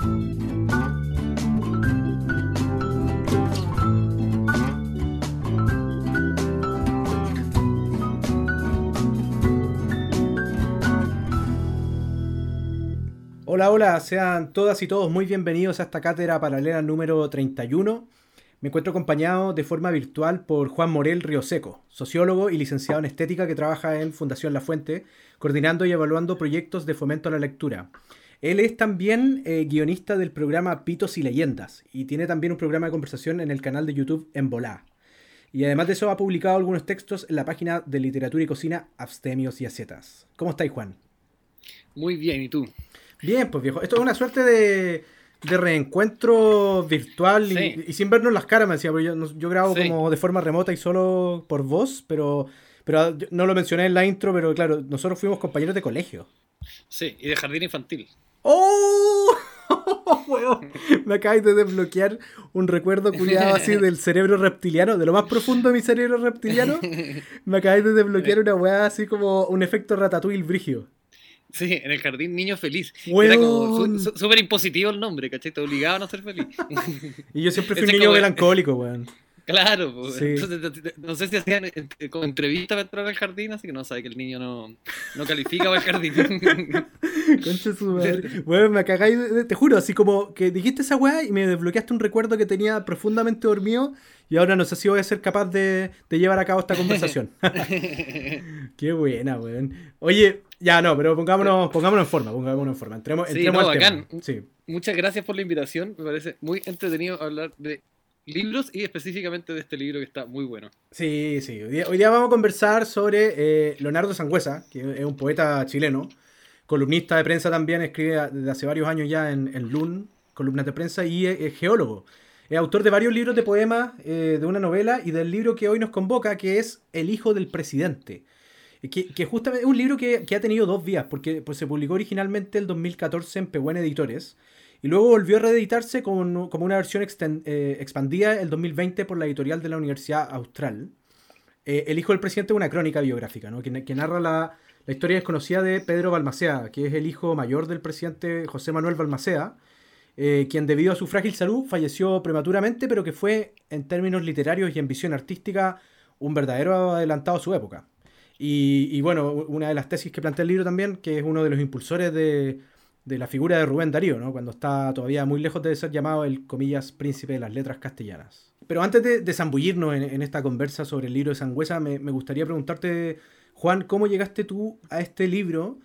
Hola, hola, sean todas y todos muy bienvenidos a esta cátedra paralela número 31. Me encuentro acompañado de forma virtual por Juan Morel Rioseco, sociólogo y licenciado en estética que trabaja en Fundación La Fuente, coordinando y evaluando proyectos de fomento a la lectura. Él es también eh, guionista del programa Pitos y Leyendas y tiene también un programa de conversación en el canal de YouTube En Volá. Y además de eso ha publicado algunos textos en la página de literatura y cocina Abstemios y Acetas. ¿Cómo estáis, Juan? Muy bien, ¿y tú? Bien, pues viejo. Esto es una suerte de, reencuentro virtual y, sin vernos las caras, me decía. Yo, yo grabo como de forma remota y solo por voz, pero, pero no lo mencioné en la intro, pero claro, nosotros fuimos compañeros de colegio. Sí, y de jardín infantil. ¡Oh! me acabáis de desbloquear un recuerdo culiado así del cerebro reptiliano, de lo más profundo de mi cerebro reptiliano. Me acabáis de desbloquear una weá así como un efecto ratatouille brigio. Sí, en el jardín Niño Feliz. Era como súper impositivo el nombre, ¿cachai? Te obligaba a no ser feliz. y yo siempre fui un niño melancólico, weón. Claro, pues, no sé si hacían eh, como entrevista para entrar al jardín, así que no sabe que el niño no, no califica para el jardín. Concha su madre. Weón, me cagáis, te juro, así como que dijiste esa weá y me desbloqueaste un recuerdo que tenía profundamente dormido y ahora no sé si voy a ser capaz de, de llevar a cabo esta conversación. Qué buena, weón. Oye, ya no, pero pongámonos, pongámonos en forma, pongámonos en forma. Entremos, entremos al Tema. Sí. Muchas gracias por la invitación. Me parece muy entretenido hablar de libros y específicamente de este libro que está muy bueno. Sí, sí. Hoy día, vamos a conversar sobre eh, Leonardo Sangüesa, que es un poeta chileno, columnista de prensa también, escribe desde hace varios años ya en, en LUN, columnas de prensa, y es, geólogo. Es autor de varios libros de poemas, eh, de una novela y del libro que hoy nos convoca, que es El hijo del presidente. Que, justamente es un libro que, ha tenido dos vías, porque pues, se publicó originalmente el 2014 en Pehuen Editores, y luego volvió a reeditarse como, como una versión eh, expandida el 2020 por la editorial de la Universidad Austral. Eh, el hijo del presidente es una crónica biográfica, ¿no? que, narra la, historia desconocida de Pedro Balmacea, que es el hijo mayor del presidente José Manuel Balmacea, eh, quien debido a su frágil salud falleció prematuramente, pero que fue en términos literarios y en visión artística un verdadero adelantado a su época. Y, bueno, una de las tesis que plantea el libro también, que es uno de los impulsores de, la figura de Rubén Darío, ¿no? cuando está todavía muy lejos de ser llamado el, comillas, príncipe de las letras castellanas. Pero antes de, zambullirnos en, esta conversa sobre el libro de Sangüesa, me, me, gustaría preguntarte, Juan, ¿cómo llegaste tú a este libro?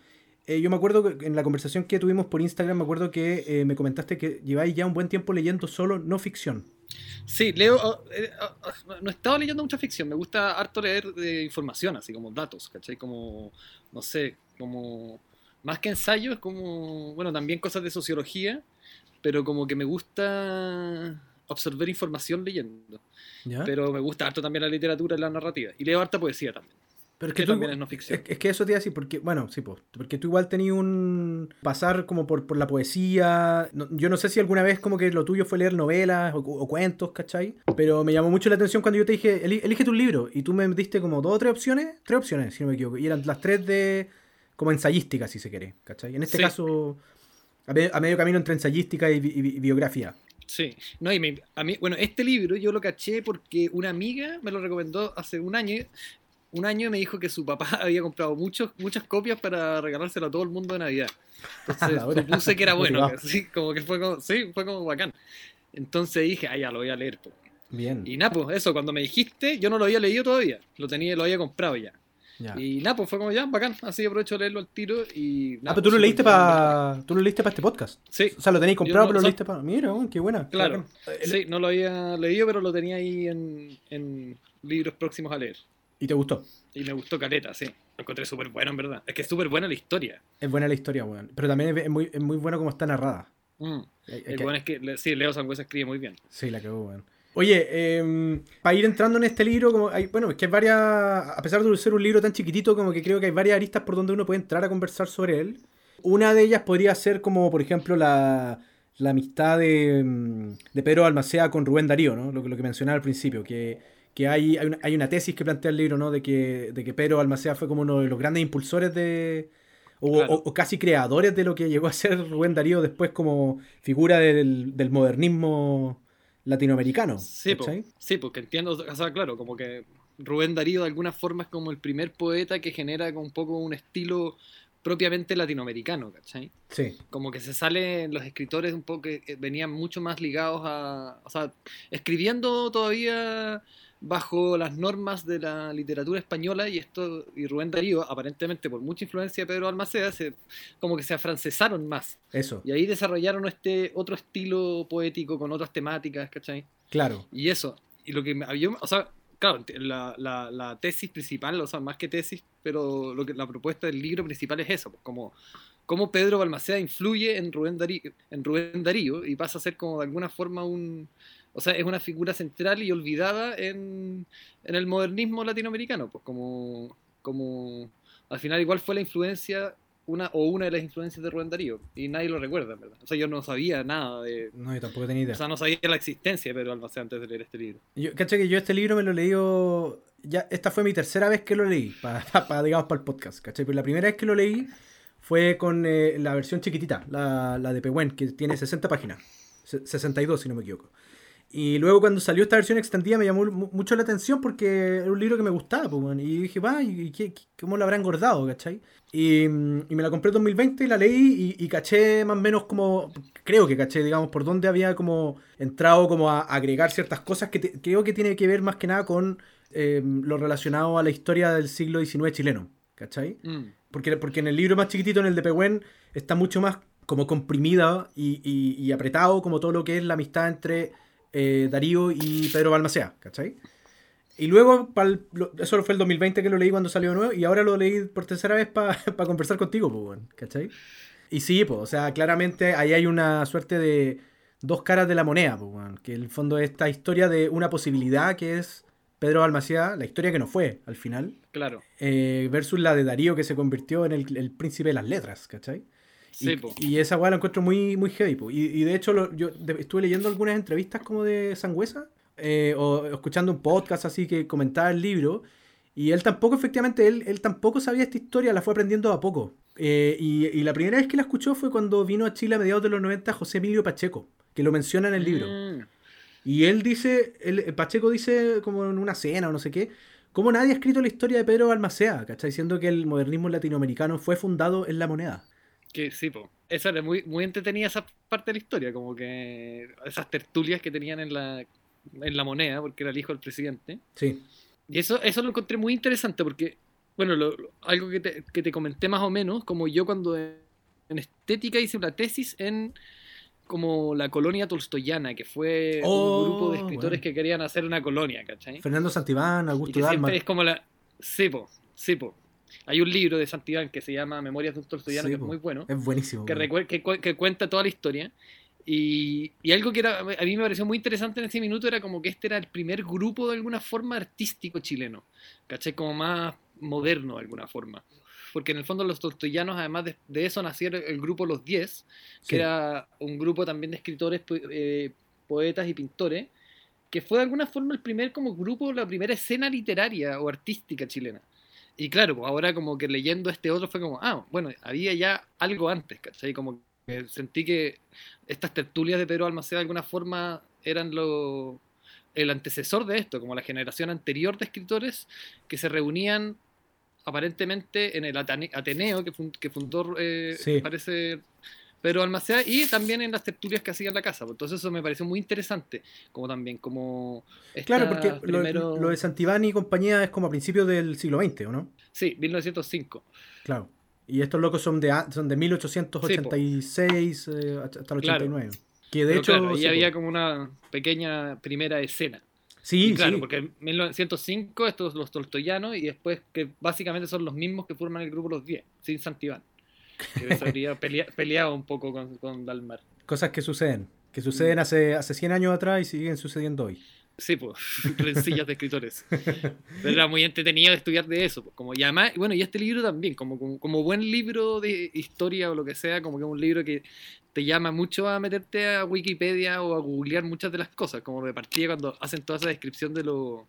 Eh, yo me acuerdo que en la conversación que tuvimos por Instagram, me acuerdo que eh, me comentaste que lleváis ya un buen tiempo leyendo solo no ficción. Sí, leo. Oh, eh, oh, oh, no he estado leyendo mucha ficción, me gusta harto leer de información, así como datos, ¿cachai? Como, no sé, como. Más que ensayo, es como. Bueno, también cosas de sociología, pero como que me gusta absorber información leyendo. Pero me gusta harto también la literatura y la narrativa. Y leo harta poesía también. Pero es que, también es no ficción. Es, que eso te iba a decir, porque, bueno, sí, pues, porque tú igual tenías un pasar como por, por la poesía. yo no sé si alguna vez como que lo tuyo fue leer novelas o, cuentos, ¿cachai? Pero me llamó mucho la atención cuando yo te dije, elige tu libro. Y tú me diste como dos o tres opciones, tres opciones, si no me equivoco. Y eran las tres de como ensayística, si se quiere, ¿cachai? En este caso, a, medio camino entre ensayística y, biografía. Sí, no, y a mí, bueno, este libro yo lo caché porque una amiga me lo recomendó hace un año un año me dijo que su papá había comprado muchos, muchas copias para regalárselo a todo el mundo de Navidad. Entonces supuse que era bueno, así, como que fue como, sí, fue como bacán. Entonces dije, ah, ya lo voy a leer. Bien. Y Napo, eso, cuando me dijiste, yo no lo había leído todavía, lo tenía, lo había comprado ya. Y Napo fue como ya, bacán, así aprovecho de leerlo al tiro y... ah, pero tú lo leíste para tú lo leíste para este podcast. Sí. O sea, lo tenéis comprado, pero lo leíste para... Mira, qué buena. Claro. Sí, no lo había leído, pero lo tenía ahí en, en libros próximos a leer. ¿Y te gustó? Y me gustó Caleta, sí. Lo encontré súper bueno, en verdad. Es que es súper buena la historia. Es buena la historia, weón. Pero también es muy, es muy bueno como está narrada. Mm. El bueno es que, sí, Leo Sangüesa escribe muy bien. Sí, la quedó, weón. Oye, eh, para ir entrando en este libro, como hay, bueno, es que hay varias, a pesar de ser un libro tan chiquitito, como que creo que hay varias aristas por donde uno puede entrar a conversar sobre él. Una de ellas podría ser como, por ejemplo, la, la amistad de, mm, de Pedro Almacea con Rubén Darío, ¿no? Lo, lo que mencionaba al principio, que que hay, hay, una, hay, una, tesis que plantea el libro, ¿no? De que, de que Pedro Almacea fue como uno de los grandes impulsores de, o, casi creadores de lo que llegó a ser Rubén Darío después como figura del, modernismo latinoamericano. Sí, sí, porque entiendo, o sea, claro, como que Rubén Darío de alguna forma es como el primer poeta que genera un poco un estilo propiamente latinoamericano, ¿cachai? Sí. Como que se salen los escritores un poco que venían mucho más ligados a, o sea, escribiendo todavía bajo las normas de la literatura española y esto y Rubén Darío aparentemente por mucha influencia de Pedro Almaceda se, como que se afrancesaron más. Eso. Y ahí desarrollaron este otro estilo poético con otras temáticas ¿cachai? claro. Y eso. Y lo que yo o sea claro la, la, la, tesis principal o sea más que tesis pero lo que la propuesta del libro principal es eso pues, como cómo Pedro Balmaceda influye en Rubén Darío, en Rubén Darío y pasa a ser como de alguna forma un o sea, es una figura central y olvidada en, el modernismo latinoamericano, pues como, como al final igual fue la influencia una o una de las influencias de Rubén Darío y nadie lo recuerda, ¿verdad? O sea, yo no sabía nada de... No, yo tampoco tenía idea. O sea, no sabía la existencia de Pedro Almacén antes de leer este libro. Yo, caché que yo este libro me lo leí... Ya, esta fue mi tercera vez que lo leí, para, digamos, para el podcast, ¿cachai? Pero la primera vez que lo leí fue con eh, la versión chiquitita, la, la de Pehuen, que tiene 60 páginas. 62, si no me equivoco. Y luego cuando salió esta versión extendida me llamó mucho la atención porque era un libro que me gustaba, pues, y dije, va, ¿y qué, cómo lo habrá engordado, cachai? Y, y, me la compré en 2020 y la leí y, caché más o menos como, creo que caché, digamos, por dónde había como entrado como a, agregar ciertas cosas que creo que tiene que ver más que nada con em, lo relacionado a la historia del siglo XIX chileno, ¿cachai? Mm. Porque, porque en el libro más chiquitito, en el de Pehuen, está mucho más como comprimida y, y apretado como todo lo que es la amistad entre eh, Darío y Pedro Balmacea, ¿cachai? Y luego, eso fue el 2020 que lo leí cuando salió nuevo, y ahora lo leí por tercera vez para conversar contigo, pues, ¿cachai? Y sí, pues, o sea, claramente ahí hay una suerte de dos caras de la moneda, pues, que en el fondo es esta historia de una posibilidad que es Pedro Balmaceda, la historia que no fue al final. Claro. Eh, versus la de Darío que se convirtió en el, el príncipe de las letras, ¿cachai? Y, esa weá la encuentro muy, muy heavy. Y, de hecho, yo estuve leyendo algunas entrevistas como de Sangüesa, eh, o escuchando un podcast así que comentaba el libro. Y él tampoco, efectivamente, él, él tampoco sabía esta historia, la fue aprendiendo a poco. Eh, y, la primera vez que la escuchó fue cuando vino a Chile a mediados de los 90 José Emilio Pacheco, que lo menciona en el libro. Mm. Y él dice, el, Pacheco dice como en una cena o no sé qué, como nadie ha escrito la historia de Pedro Balmacea, ¿cachai? Diciendo que el modernismo latinoamericano fue fundado en la moneda. Que sí, po. Esa era muy, muy entretenida esa parte de la historia, como que esas tertulias que tenían en la, en la moneda, porque era el hijo del presidente. Sí. Y eso, eso lo encontré muy interesante porque, bueno, algo que te, que te, comenté más o menos, como yo cuando en estética hice una tesis en como la colonia tolstoyana, que fue un oh, grupo de escritores que querían hacer una colonia, ¿cachai? Fernando Santibán, Augusto Dalma. Es como la... Sí, po, sí, po. Hay un libro de Santillán que se llama Memorias de un Tolstoyano, que es muy bueno. Es buenísimo. Que, que, cuenta toda la historia. Y, algo que era, a mí me pareció muy interesante en ese minuto era como que este era el primer grupo de alguna forma artístico chileno. ¿Cachai? Como más moderno de alguna forma. Porque en el fondo los tolstoyanos, además de, eso, nacieron el grupo Los Diez, que era un grupo también de escritores, eh, poetas y pintores, que fue de alguna forma el primer como grupo, la primera escena literaria o artística chilena. Y claro, pues ahora como que leyendo este otro fue como, ah, bueno, había ya algo antes, ¿cachai? Como que sentí que estas tertulias de Pedro Almaceda de alguna forma eran lo, el antecesor de esto, como la generación anterior de escritores que se reunían aparentemente en el Ateneo que, fundó, eh, parece pero Almacea y también en las tertulias que hacía en la casa. Pues, entonces eso me pareció muy interesante, como también como... Claro, porque lo, de Santibani y compañía es como a principios del siglo XX, ¿o no? Sí, 1905. Claro. Y estos locos son de, son de 1886 eh, hasta el 89. Que de hecho... Claro, y había como una pequeña primera escena. Sí, claro, porque en 1905 estos los tolstoyanos y después que básicamente son los mismos que forman el grupo Los 10, sin Santibán que habría peleado un poco con, con, Dalmar. Cosas que suceden, que suceden mm. hace, hace 100 años atrás y siguen sucediendo hoy. Sí, pues, rencillas de escritores. Pero era muy entretenido estudiar de eso. Pues, como, y además, bueno, y este libro también, como, como, buen libro de historia o lo que sea, como que es un libro que te llama mucho a meterte a Wikipedia o a googlear muchas de las cosas, como de partida cuando hacen toda esa descripción de, lo,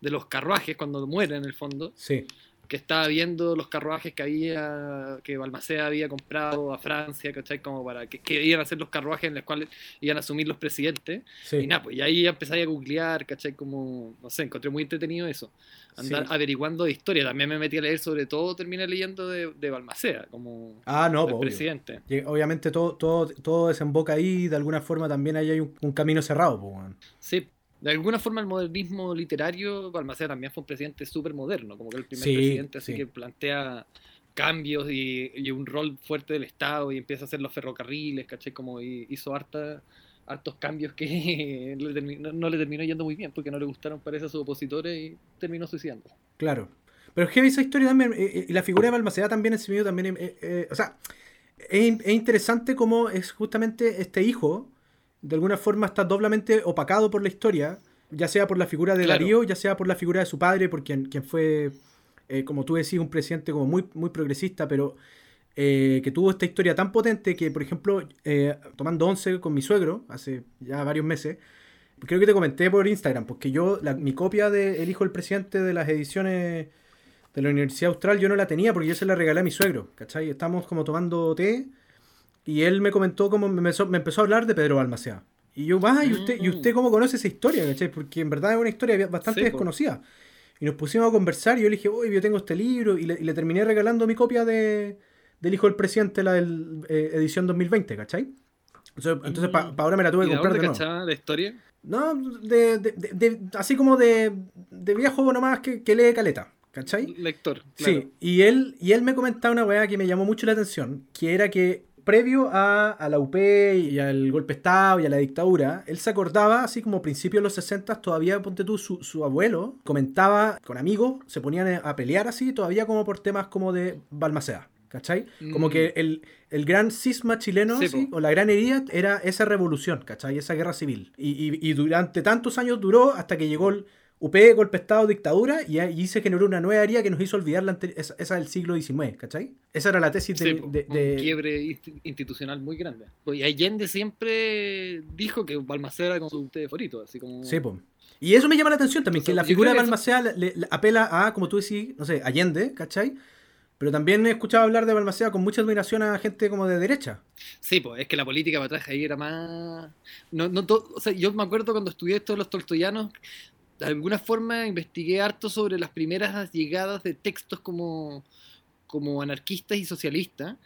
de los carruajes cuando mueren en el fondo. Sí que estaba viendo los carruajes que había, que Balmaceda había comprado a Francia, ¿cachai? Como para que, que iban a ser los carruajes en los cuales iban a asumir los presidentes. Y nada, pues y ahí empecé a googlear, ¿cachai? Como, no sé, encontré muy entretenido eso. Andar averiguando de historia. También me metí a leer sobre todo, terminé leyendo de, de Balmaceda, como ah, no, pues, presidente. Obviamente todo, todo, todo desemboca ahí, de alguna forma también ahí hay un, camino cerrado, pues, Sí, de alguna forma el modernismo literario, Balmaceda también fue un presidente súper moderno, como que el primer presidente así que plantea cambios y, un rol fuerte del Estado y empieza a hacer los ferrocarriles, ¿caché? Como hizo harta, hartos cambios que no, le terminó yendo muy bien porque no le gustaron parece a sus opositores y terminó suicidando. Claro. Pero es que esa historia también, eh, eh, y la figura de Balmaceda también en sí mismo también, eh, o sea, es, es interesante cómo es justamente este hijo de alguna forma está doblemente opacado por la historia, ya sea por la figura de Darío, ya sea por la figura de su padre, por quien, fue, eh, como tú decís, un presidente como muy, muy progresista, pero eh, que tuvo esta historia tan potente que, por ejemplo, eh, tomando once con mi suegro, hace ya varios meses, creo que te comenté por Instagram, porque yo, mi copia de El Hijo del Presidente de las ediciones de la Universidad Austral, yo no la tenía porque yo se la regalé a mi suegro, ¿cachai? Estamos como tomando té y él me comentó cómo me empezó, a hablar de Pedro Balmaceda. Y yo, va, ¿y usted, ¿y usted cómo conoce esa historia? ¿cachai? Porque en verdad es una historia bastante desconocida. Y nos pusimos a conversar y yo le dije, uy, yo tengo este libro. Y le, terminé regalando mi copia de, del Hijo del Presidente, la del, eh, edición 2020, ¿cachai? Entonces, para ahora me la tuve que comprar de, nuevo. la historia? No, de, de, así como de, de viejo nomás que, que lee caleta. ¿Cachai? Lector. Sí, y él, y él me comentaba una weá que me llamó mucho la atención, que era que previo a, la UP y al golpe de Estado y a la dictadura, él se acordaba, así como a principios de los 60, todavía, ponte tú, su, abuelo comentaba con amigos, se ponían a pelear así, todavía como por temas como de Balmaceda. ¿Cachai? Como que mm. el, gran cisma chileno, o la gran herida, era esa revolución, ¿cachai? Esa guerra civil. Y, y durante tantos años duró hasta que llegó el, UP, golpe de Estado, dictadura, y ahí se generó una nueva área que nos hizo olvidar la esa, del siglo XIX, ¿cachai? Esa era la tesis de, Un quiebre institucional muy grande. Pues, y Allende siempre dijo que Balmaceda era como su favorito, así como... Sí, pues. Y eso me llama la atención también, que la figura de Balmaceda le, apela a, como tú decís, no sé, Allende, ¿cachai? Pero también he escuchado hablar de Balmaceda con mucha admiración a gente como de derecha. Sí, pues es que la política para atrás ahí era más... No, no o sea, yo me acuerdo cuando estudié esto de los tolstoyanos, de alguna forma investigué harto sobre las primeras llegadas de textos como, como anarquistas y socialistas.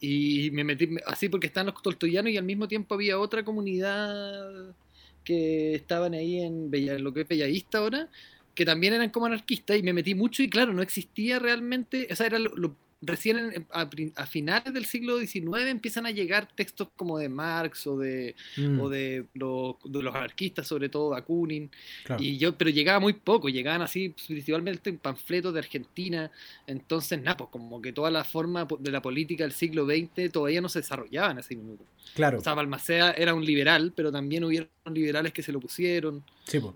Y me metí así porque están los tolstoyanos y al mismo tiempo había otra comunidad que estaban ahí en, Bella, lo que es Bellavista ahora, que también eran como anarquistas y me metí mucho y claro, no existía realmente, o sea, era lo recién a, finales del siglo XIX empiezan a llegar textos como de Marx o de, mm. de, los anarquistas, sobre todo Bakunin, y yo, pero llegaba muy poco, llegaban así principalmente en panfletos de Argentina, entonces nada, pues como que toda la forma de la política del siglo XX todavía no se desarrollaba en ese minuto. Claro. O sea, Balmaceda era un liberal, pero también hubieron liberales que se lo pusieron.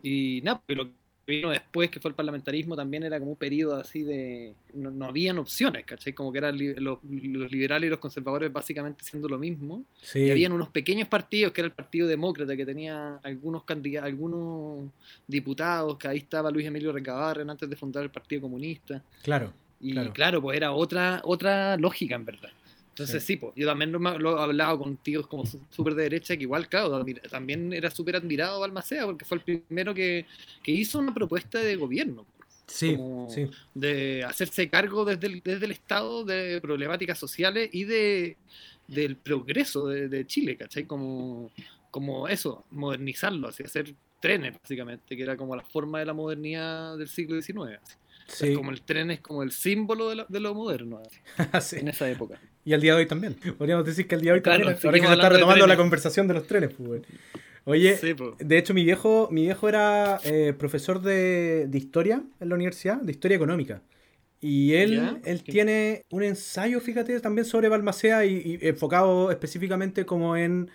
Y nada, pero vino después, que fue el parlamentarismo, también era como un periodo así de... No, no habían opciones, ¿cachai? Como que eran los, liberales y los conservadores básicamente siendo lo mismo. Y habían unos pequeños partidos, que era el Partido Demócrata, que tenía algunos candidatos, algunos diputados, que ahí estaba Luis Emilio Recabarren antes de fundar el Partido Comunista. Claro. Y claro, claro pues era otra, otra lógica en verdad. Entonces sí, pues, yo también lo, he hablado con tíos como súper de derecha, que igual, claro, también era súper admirado Balmaceda, porque fue el primero que, hizo una propuesta de gobierno. Sí, sí, De hacerse cargo desde el, desde el Estado de problemáticas sociales y de del progreso de, Chile, ¿cachai? Como, como eso, modernizarlo, así, hacer trenes, básicamente, que era como la forma de la modernidad del siglo XIX. como el tren es como el símbolo de lo, de lo moderno en esa época. Y al día de hoy también. Podríamos decir que al día de hoy también. Ahora que se está retomando la conversación de los trenes, pues, Oye, de hecho mi viejo, mi viejo era eh, profesor de, historia en la universidad, de historia económica. Y él, él tiene un ensayo, fíjate, también sobre Balmacea y, enfocado específicamente como en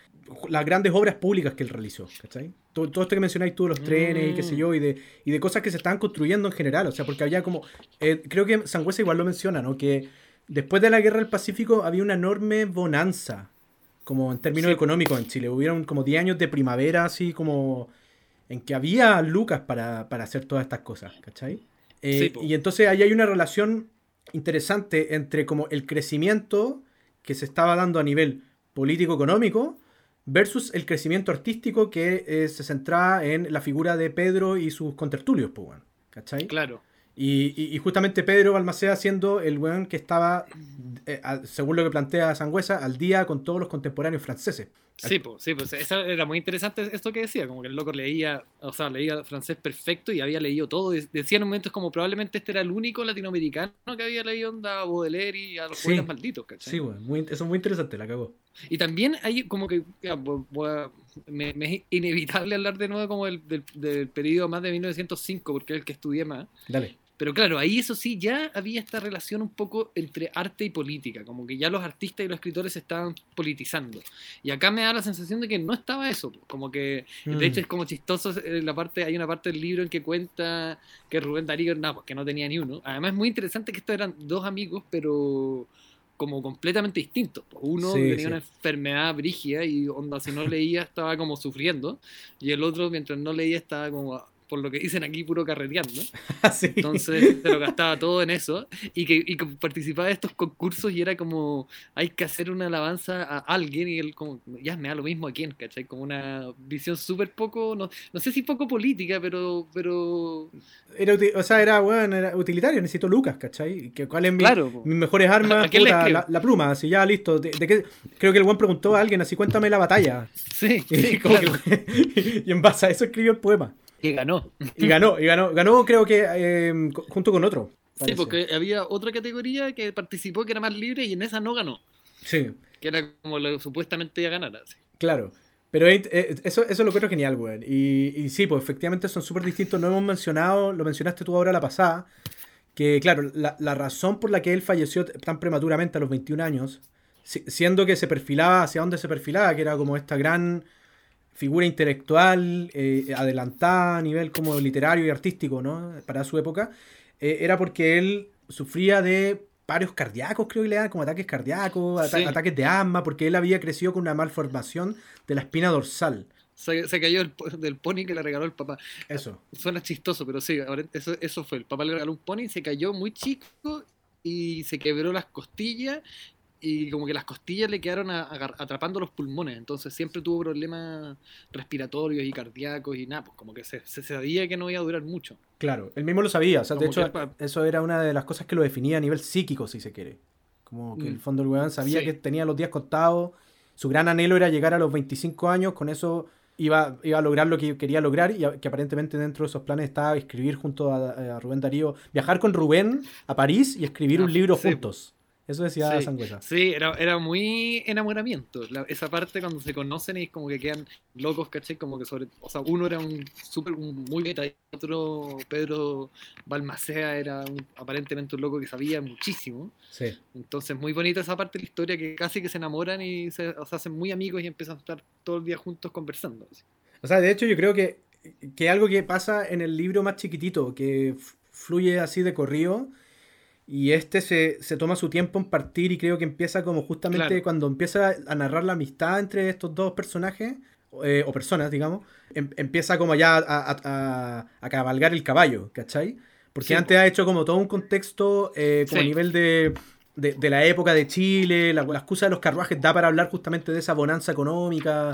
las grandes obras públicas que él realizó, ¿cachai? Todo, esto que mencionáis tú, los trenes y qué sé mm. yo, y de, y de cosas que se están construyendo en general, o sea, porque había como, eh, creo que Sangüesa igual lo menciona, ¿no? Que después de la guerra del Pacífico había una enorme bonanza, como en términos económicos en Chile. Hubieron como 10 años de primavera, así como en que había lucas para, hacer todas estas cosas, ¿cachai? Eh, y entonces ahí hay una relación interesante entre como el crecimiento que se estaba dando a nivel político-económico versus el crecimiento artístico que eh, se centraba en la figura de Pedro y sus contertulios, pues, ¿cachai? Claro. Y, justamente Pedro Balmaceda siendo el weón que estaba, eh, según lo que plantea Sangüesa, al día con todos los contemporáneos franceses. Sí, pues, sí, pues eso era muy interesante esto que decía, como que el loco leía, o sea, leía francés perfecto y había leído todo. Decía en momentos como probablemente este era el único latinoamericano que había leído onda a Baudelaire y a los sí. malditos, ¿cachai? Sí, bueno, eso es muy interesante, la cagó. Y también hay como que, me, es inevitable hablar de nuevo como del, del, del periodo más de 1905, porque es el que estudié más. Dale. Pero claro, ahí eso sí, ya había esta relación un poco entre arte y política, como que ya los artistas y los escritores se estaban politizando. Y acá me da la sensación de que no estaba eso, como que, de mm. hecho es como chistoso, eh, la parte, hay una parte del libro en que cuenta que Rubén Darío, no, pues que no tenía ni uno. Además es muy interesante que estos eran dos amigos, pero como completamente distintos. Uno tenía una enfermedad brígida y onda, si no leía estaba como sufriendo, y el otro mientras no leía estaba como por lo que dicen aquí, puro carreteando. Ah, Entonces se lo gastaba todo en eso y que, y participaba de estos concursos y era como, hay que hacer una alabanza a alguien y él como, ya me da lo mismo a quién, ¿cachai? Como una visión súper poco, no, no sé si poco política, pero... pero... Era, o sea, era, bueno, era utilitario, necesito lucas, ¿cachai? Que, ¿Cuál es mi, mis mejores armas? la, pluma, así ya, listo. De, creo que el buen preguntó a alguien, así cuéntame la batalla. Sí, y en base a eso escribió el poema. Que ganó. Y ganó, y ganó, ganó creo que eh, junto con otro. Sí, porque había otra categoría que participó que era más libre y en esa no ganó. Sí. Que era como lo supuestamente iba a ganar. Claro. Pero eh, eso, eso es lo que es genial, güey. Y, y sí, pues efectivamente son súper distintos. No hemos mencionado, lo mencionaste tú ahora la pasada, que claro, la, la, razón por la que él falleció tan prematuramente a los 21 años, siendo que se perfilaba hacia dónde se perfilaba, que era como esta gran figura intelectual eh, adelantada a nivel como literario y artístico, ¿no? Para su época, eh, era porque él sufría de paros cardíacos, creo que le dan como ataques cardíacos, ataques de asma, porque él había crecido con una malformación de la espina dorsal. Se, cayó del pony que le regaló el papá. Eso. Suena chistoso, pero sí, eso, eso fue. El papá le regaló un pony, se cayó muy chico y se quebró las costillas y como que las costillas le quedaron atrapando los pulmones, entonces siempre tuvo problemas respiratorios y cardíacos y nada, pues como que se, sabía que no iba a durar mucho. Claro, él mismo lo sabía, o sea, de hecho eso era una de las cosas que lo definía a nivel psíquico, si se quiere. Como que el mm. fondo el weón sabía que tenía los días contados, su gran anhelo era llegar a los 25 años, con eso iba, iba a lograr lo que quería lograr y que aparentemente dentro de esos planes estaba escribir junto a, Rubén Darío, viajar con Rubén a París y escribir un ah, libro juntos. Eso decía sí, Sangüesa. Sí, era, era muy enamoramiento. esa parte cuando se conocen y como que quedan locos, ¿caché? Como que sobre. O sea, uno era un súper muy beta y otro, Pedro Balmacea, era aparentemente un loco que sabía muchísimo. Sí. Entonces, muy bonita esa parte de la historia que casi que se enamoran y se, hacen muy amigos y empiezan a estar todo el día juntos conversando. O sea, de hecho, yo creo que, que algo que pasa en el libro más chiquitito, que fluye así de corrido y este se, toma su tiempo en partir y creo que empieza como justamente cuando empieza a narrar la amistad entre estos dos personajes, eh, o personas, digamos, em, empieza como ya a, a, cabalgar el caballo, ¿cachai? Porque antes ha hecho como todo un contexto eh, como a nivel de, la época de Chile, la, excusa de los carruajes da para hablar justamente de esa bonanza económica,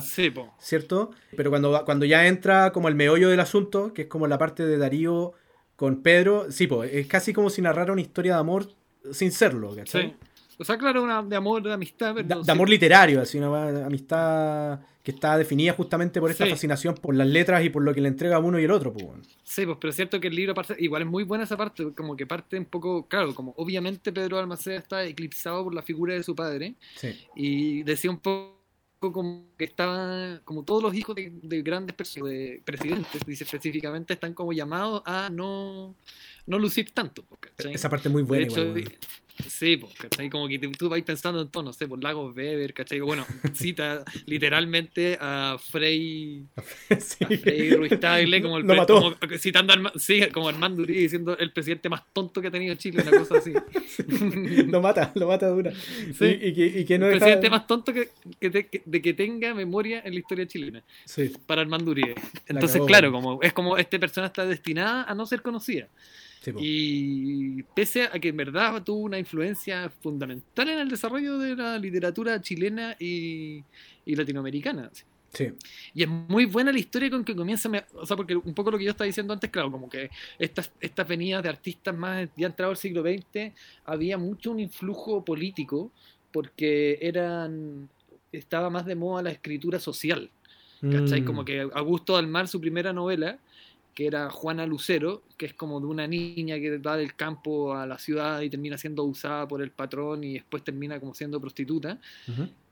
¿cierto? Pero cuando, cuando ya entra como el meollo del asunto, que es como la parte de Darío con Pedro, sí, pues, es casi como si narrara una historia de amor sin serlo, ¿cachai? Sí. O sea, claro, una de amor, de amistad. de, amor literario, así, una amistad que está definida justamente por esta fascinación por las letras y por lo que le entrega a uno y el otro. Pues. Sí, pues, pero es cierto que el libro parte, igual es muy buena esa parte, como que parte un poco, claro, como obviamente Pedro Almaceda está eclipsado por la figura de su padre. Sí. Y decía un poco como que estaba, como todos los hijos de, grandes de presidentes, dice específicamente, están como llamados a no, no lucir tanto. Esa parte muy buena. Sí, pues, ¿cachai? Como que tú vas pensando en todo, no sé, por Lagos Weber, ¿cachai? Bueno, cita literalmente a Frey, sí. a Frey Ruiz Tagle, como el Lo mató. citando a sí, como Armando Uribe diciendo el presidente más tonto que ha tenido Chile, una cosa así. lo mata, lo mata dura. Sí. Y, que, y que no el presidente más tonto que, que, de que tenga memoria en la historia chilena. Sí. Para Armando Uribe. Entonces, claro, como es como este persona está destinada a no ser conocida. Y pese a que en verdad tuvo una influencia fundamental en el desarrollo de la literatura chilena y, latinoamericana. Sí. Y es muy buena la historia con que comienza, o sea, porque un poco lo que yo estaba diciendo antes, claro, como que estas, estas venidas de artistas más ya entrado al siglo XX, había mucho un influjo político, porque eran, estaba más de moda la escritura social. ¿Cachai? Como mm. que Augusto Almar, su primera novela, que era Juana Lucero, que es como de una niña que va del campo a la ciudad y termina siendo usada por el patrón y después termina como siendo prostituta.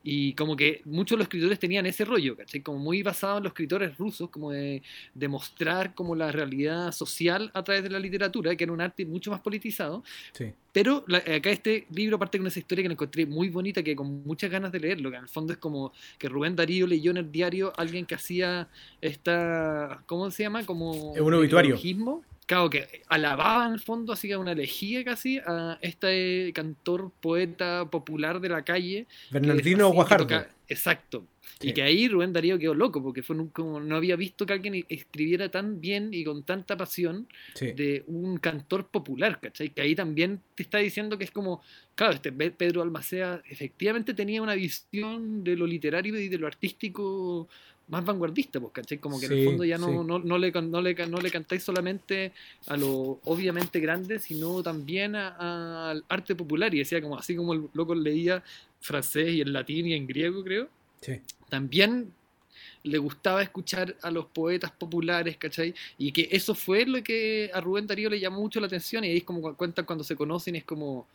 Y como que muchos de los escritores tenían ese rollo, ¿cachai? Como muy basado en los escritores rusos, como de demostrar como la realidad social a través de la literatura, que era un arte mucho más politizado. Pero acá este libro parte con esa historia que la encontré muy bonita, que con muchas ganas de leerlo, que en el fondo es como que Rubén Darío leyó en el diario alguien que hacía esta, ¿cómo se llama? Como... Un obituario claro, que alababa en el fondo, así que una elegía casi a este cantor, poeta popular de la calle. Bernardino Guajardo. Exacto. Y que ahí Rubén Darío quedó loco, porque fue como no había visto que alguien escribiera tan bien y con tanta pasión de un cantor popular, ¿cachai? Que ahí también te está diciendo que es como, claro, este Pedro Almacea efectivamente tenía una visión de lo literario y de lo artístico más vanguardista, pues, ¿cachai? Como que en el fondo ya no, no, no, le, no, le, no le cantáis solamente a lo obviamente grande, sino también al arte popular. Y decía, como así como el loco leía francés y en latín y en griego, creo. También le gustaba escuchar a los poetas populares, ¿cachai? Y que eso fue lo que a Rubén Darío le llamó mucho la atención. Y ahí es como cuentan cuando se conocen, es como,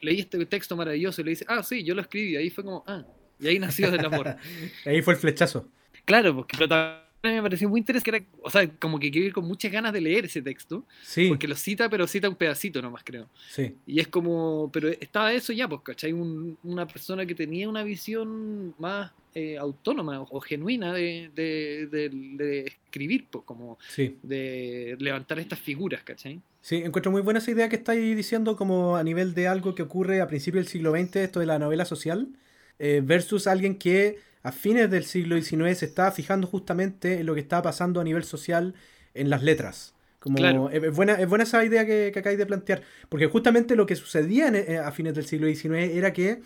leí este texto maravilloso y le dice, ah, sí, yo lo escribí. Y ahí fue como, ah, y ahí nació del amor. ahí fue el flechazo. Claro, porque me pareció muy interesante, o sea, como que quiero ir con muchas ganas de leer ese texto, sí. porque lo cita, pero cita un pedacito nomás, creo. Sí. Y es como, pero estaba eso ya, pues, ¿cachai? una persona que tenía una visión más eh, autónoma o, genuina de, de, escribir, pues, como de levantar estas figuras, ¿cachai? Sí, encuentro muy buena esa idea que estáis diciendo como a nivel de algo que ocurre a principios del siglo XX, esto de la novela social, eh, versus alguien que a fines del siglo XIX se estaba fijando justamente en lo que estaba pasando a nivel social en las letras. Como es, buena, es buena esa idea que, que acabáis de plantear, porque justamente lo que sucedía eh, a fines del siglo XIX era que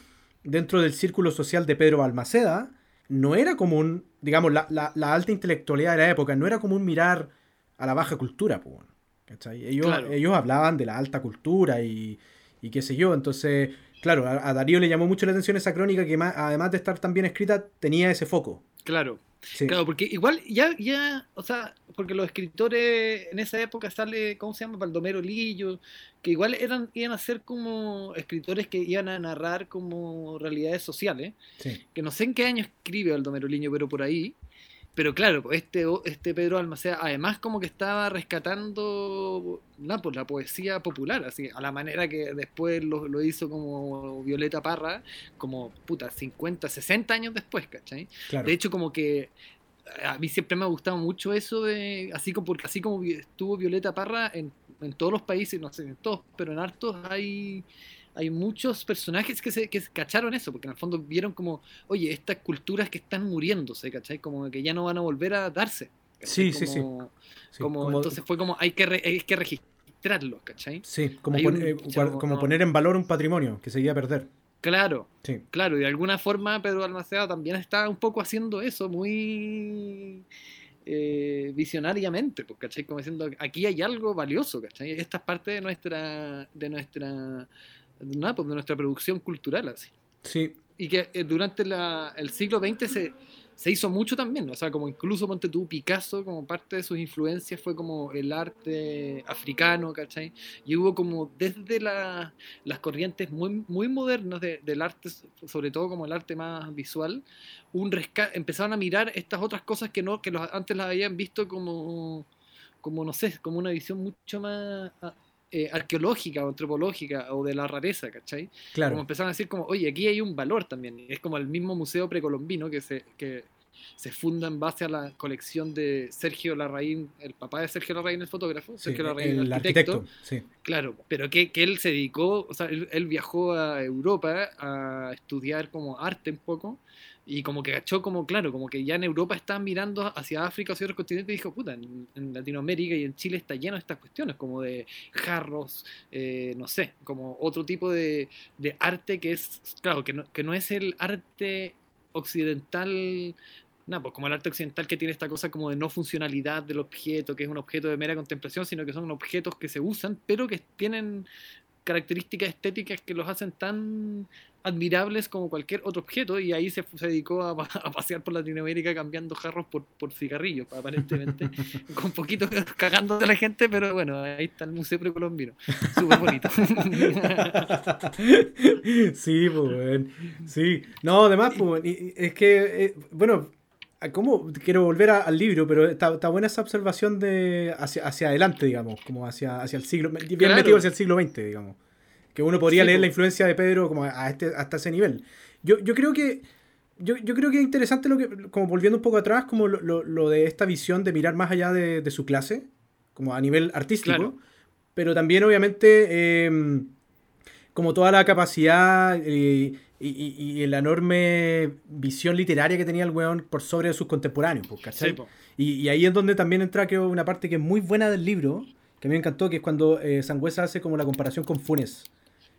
dentro del círculo social de Pedro Balmaceda no era común, digamos, la, la, alta intelectualidad de la época, no era común mirar a la baja cultura. Ellos, ellos hablaban de la alta cultura y, y qué sé yo, entonces Claro, a, Darío le llamó mucho la atención esa crónica que además de estar tan bien escrita, tenía ese foco. Claro. Claro, porque igual ya, ya, o sea, porque los escritores en esa época sale, ¿cómo se llama? Baldomero Lillo, que igual eran, iban a ser como escritores que iban a narrar como realidades sociales. Que no sé en qué año escribe Baldomero Lillo, pero por ahí. Pero claro, pues, este, este Pedro Almacea, además como que estaba rescatando la, pues, la poesía popular, así, a la manera que después lo, hizo como Violeta Parra, como puta, 50, 60 años después, ¿cachai? De hecho, como que a mí siempre me ha gustado mucho eso de, así como, porque así como estuvo Violeta Parra en, en todos los países, no sé en todos, pero en hartos hay hay muchos personajes que se que cacharon eso, porque en el fondo vieron como, oye, estas culturas que están muriéndose, ¿cachai? Como que ya no van a volver a darse. Sí, sí, sí, como, Entonces fue como, hay que, hay que registrarlo, ¿cachai? Sí, como, eh, como poner en valor un patrimonio que se iba a perder. Claro, sí. claro, y de alguna forma Pedro Almaceda también está un poco haciendo eso, muy eh, visionariamente, pues, ¿cachai? Como diciendo, aquí hay algo valioso, ¿cachai? Esta es parte de nuestra, de nuestra pues, de nuestra producción cultural. Así. Sí. Y que eh, durante el siglo XX se, se hizo mucho también, o sea, como incluso ponte tú Picasso, como parte de sus influencias fue como el arte africano, ¿cachai? Y hubo como desde las corrientes muy, muy modernas del arte, sobre todo como el arte más visual, un empezaron a mirar estas otras cosas que no que los, antes las habían visto como, como, no sé, como una visión mucho más eh, arqueológica o antropológica o de la rareza, ¿cachai? Claro. Como empezaron a decir como, oye, aquí hay un valor también. Es como el mismo museo precolombino que se, que se funda en base a la colección de Sergio Larraín, el papá de Sergio Larraín, el fotógrafo, Sergio Larraín, el, arquitecto. sí. Claro, pero que, que, él se dedicó, o sea, él, él, viajó a Europa a estudiar como arte un poco Y como que cachó, como claro, como que ya en Europa estaban mirando hacia África, hacia otros continentes, y dijo, puta, en, Latinoamérica y en Chile está lleno de estas cuestiones, como de jarros, eh, no sé, como otro tipo de, de arte que es, claro, que no, que no es el arte occidental nada, pues como el arte occidental que tiene esta cosa como de no funcionalidad del objeto, que es un objeto de mera contemplación, sino que son objetos que se usan, pero que tienen características estéticas que los hacen tan admirables como cualquier otro objeto y ahí se, dedicó a, pasear por Latinoamérica cambiando jarros por, por cigarrillos, aparentemente, con poquito cagando de la gente, pero bueno, ahí está el Museo Precolombino, súper bonito. sí, pues, sí, no, además, pues, es que, eh, bueno, ¿Cómo? Quiero volver al libro, pero está, buena esa observación de hacia, hacia adelante, digamos, como hacia, hacia el siglo, bien metido hacia el siglo XX, digamos. Que uno podría leer la influencia de Pedro como a este, hasta ese nivel. Yo, yo creo que yo, yo, creo que es interesante lo que, como volviendo un poco atrás, como lo, lo, de esta visión de mirar más allá de, de su clase, como a nivel artístico, pero también obviamente em, como toda la capacidad eh, y, la enorme visión literaria que tenía el weón por sobre sus contemporáneos, pues, ¿cachai? y, ahí es donde también entra, creo, una parte que es muy buena del libro, que a mí me encantó, que es cuando eh, Sangüesa hace como la comparación con Funes,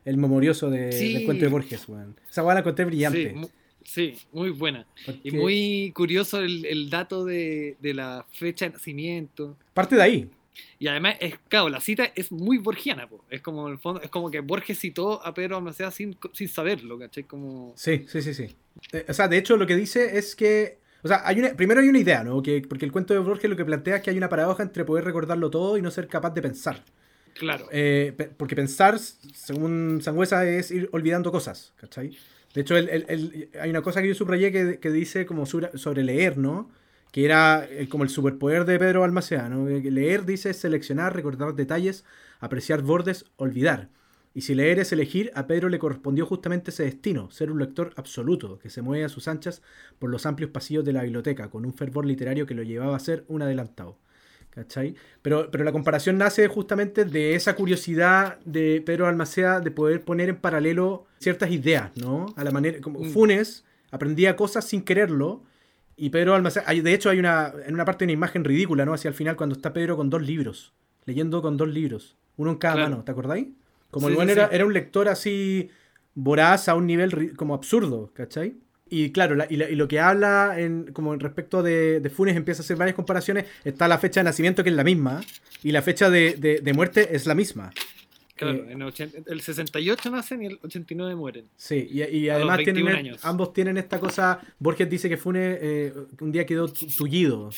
el memorioso de, del cuento de Borges, weón. Esa weá la encontré brillante. Sí, muy buena. Y muy curioso el, dato de, de, la fecha de nacimiento. Parte de ahí. Y además, es, claro, la cita es muy borgiana, es como el fondo, es como que Borges citó a Pedro Almaceda sin, sin saberlo, ¿cachai? Como... Sí, sí, sí, sí. Eh, o sea, de hecho lo que dice es que, o sea, hay una, primero hay una idea, ¿no? Que, porque el cuento de Borges lo que plantea es que hay una paradoja entre poder recordarlo todo y no ser capaz de pensar. Claro. Eh, porque pensar, según Sangüesa, es ir olvidando cosas, ¿cachai? De hecho, hay una cosa que yo subrayé que, dice como sobre leer, ¿no? que era eh, como el superpoder de Pedro Almaceano. Leer dice seleccionar, recordar detalles, apreciar bordes, olvidar. Y si leer es elegir, a Pedro le correspondió justamente ese destino, ser un lector absoluto, que se mueve a sus anchas por los amplios pasillos de la biblioteca, con un fervor literario que lo llevaba a ser un adelantado. ¿Cachai? Pero, pero la comparación nace justamente de esa curiosidad de Pedro Almacea de poder poner en paralelo ciertas ideas, ¿no? A la manera, como mm. Funes aprendía cosas sin quererlo, y Pedro Almacén, de hecho hay una, en una parte una imagen ridícula, ¿no? Hacia el final cuando está Pedro con dos libros, leyendo con dos libros, uno en cada mano, ¿te acordáis? Como el buen era, era, un lector así voraz a un nivel como absurdo, ¿cachai? Y claro, y, lo que habla en, como en respecto de, de, Funes empieza a hacer varias comparaciones. Está la fecha de nacimiento que es la misma y la fecha de, de muerte es la misma. Claro, en el, 68 nacen y el 89 mueren. Sí, y, además tienen, ambos tienen esta cosa. Borges dice que Fune eh, un día quedó tullido,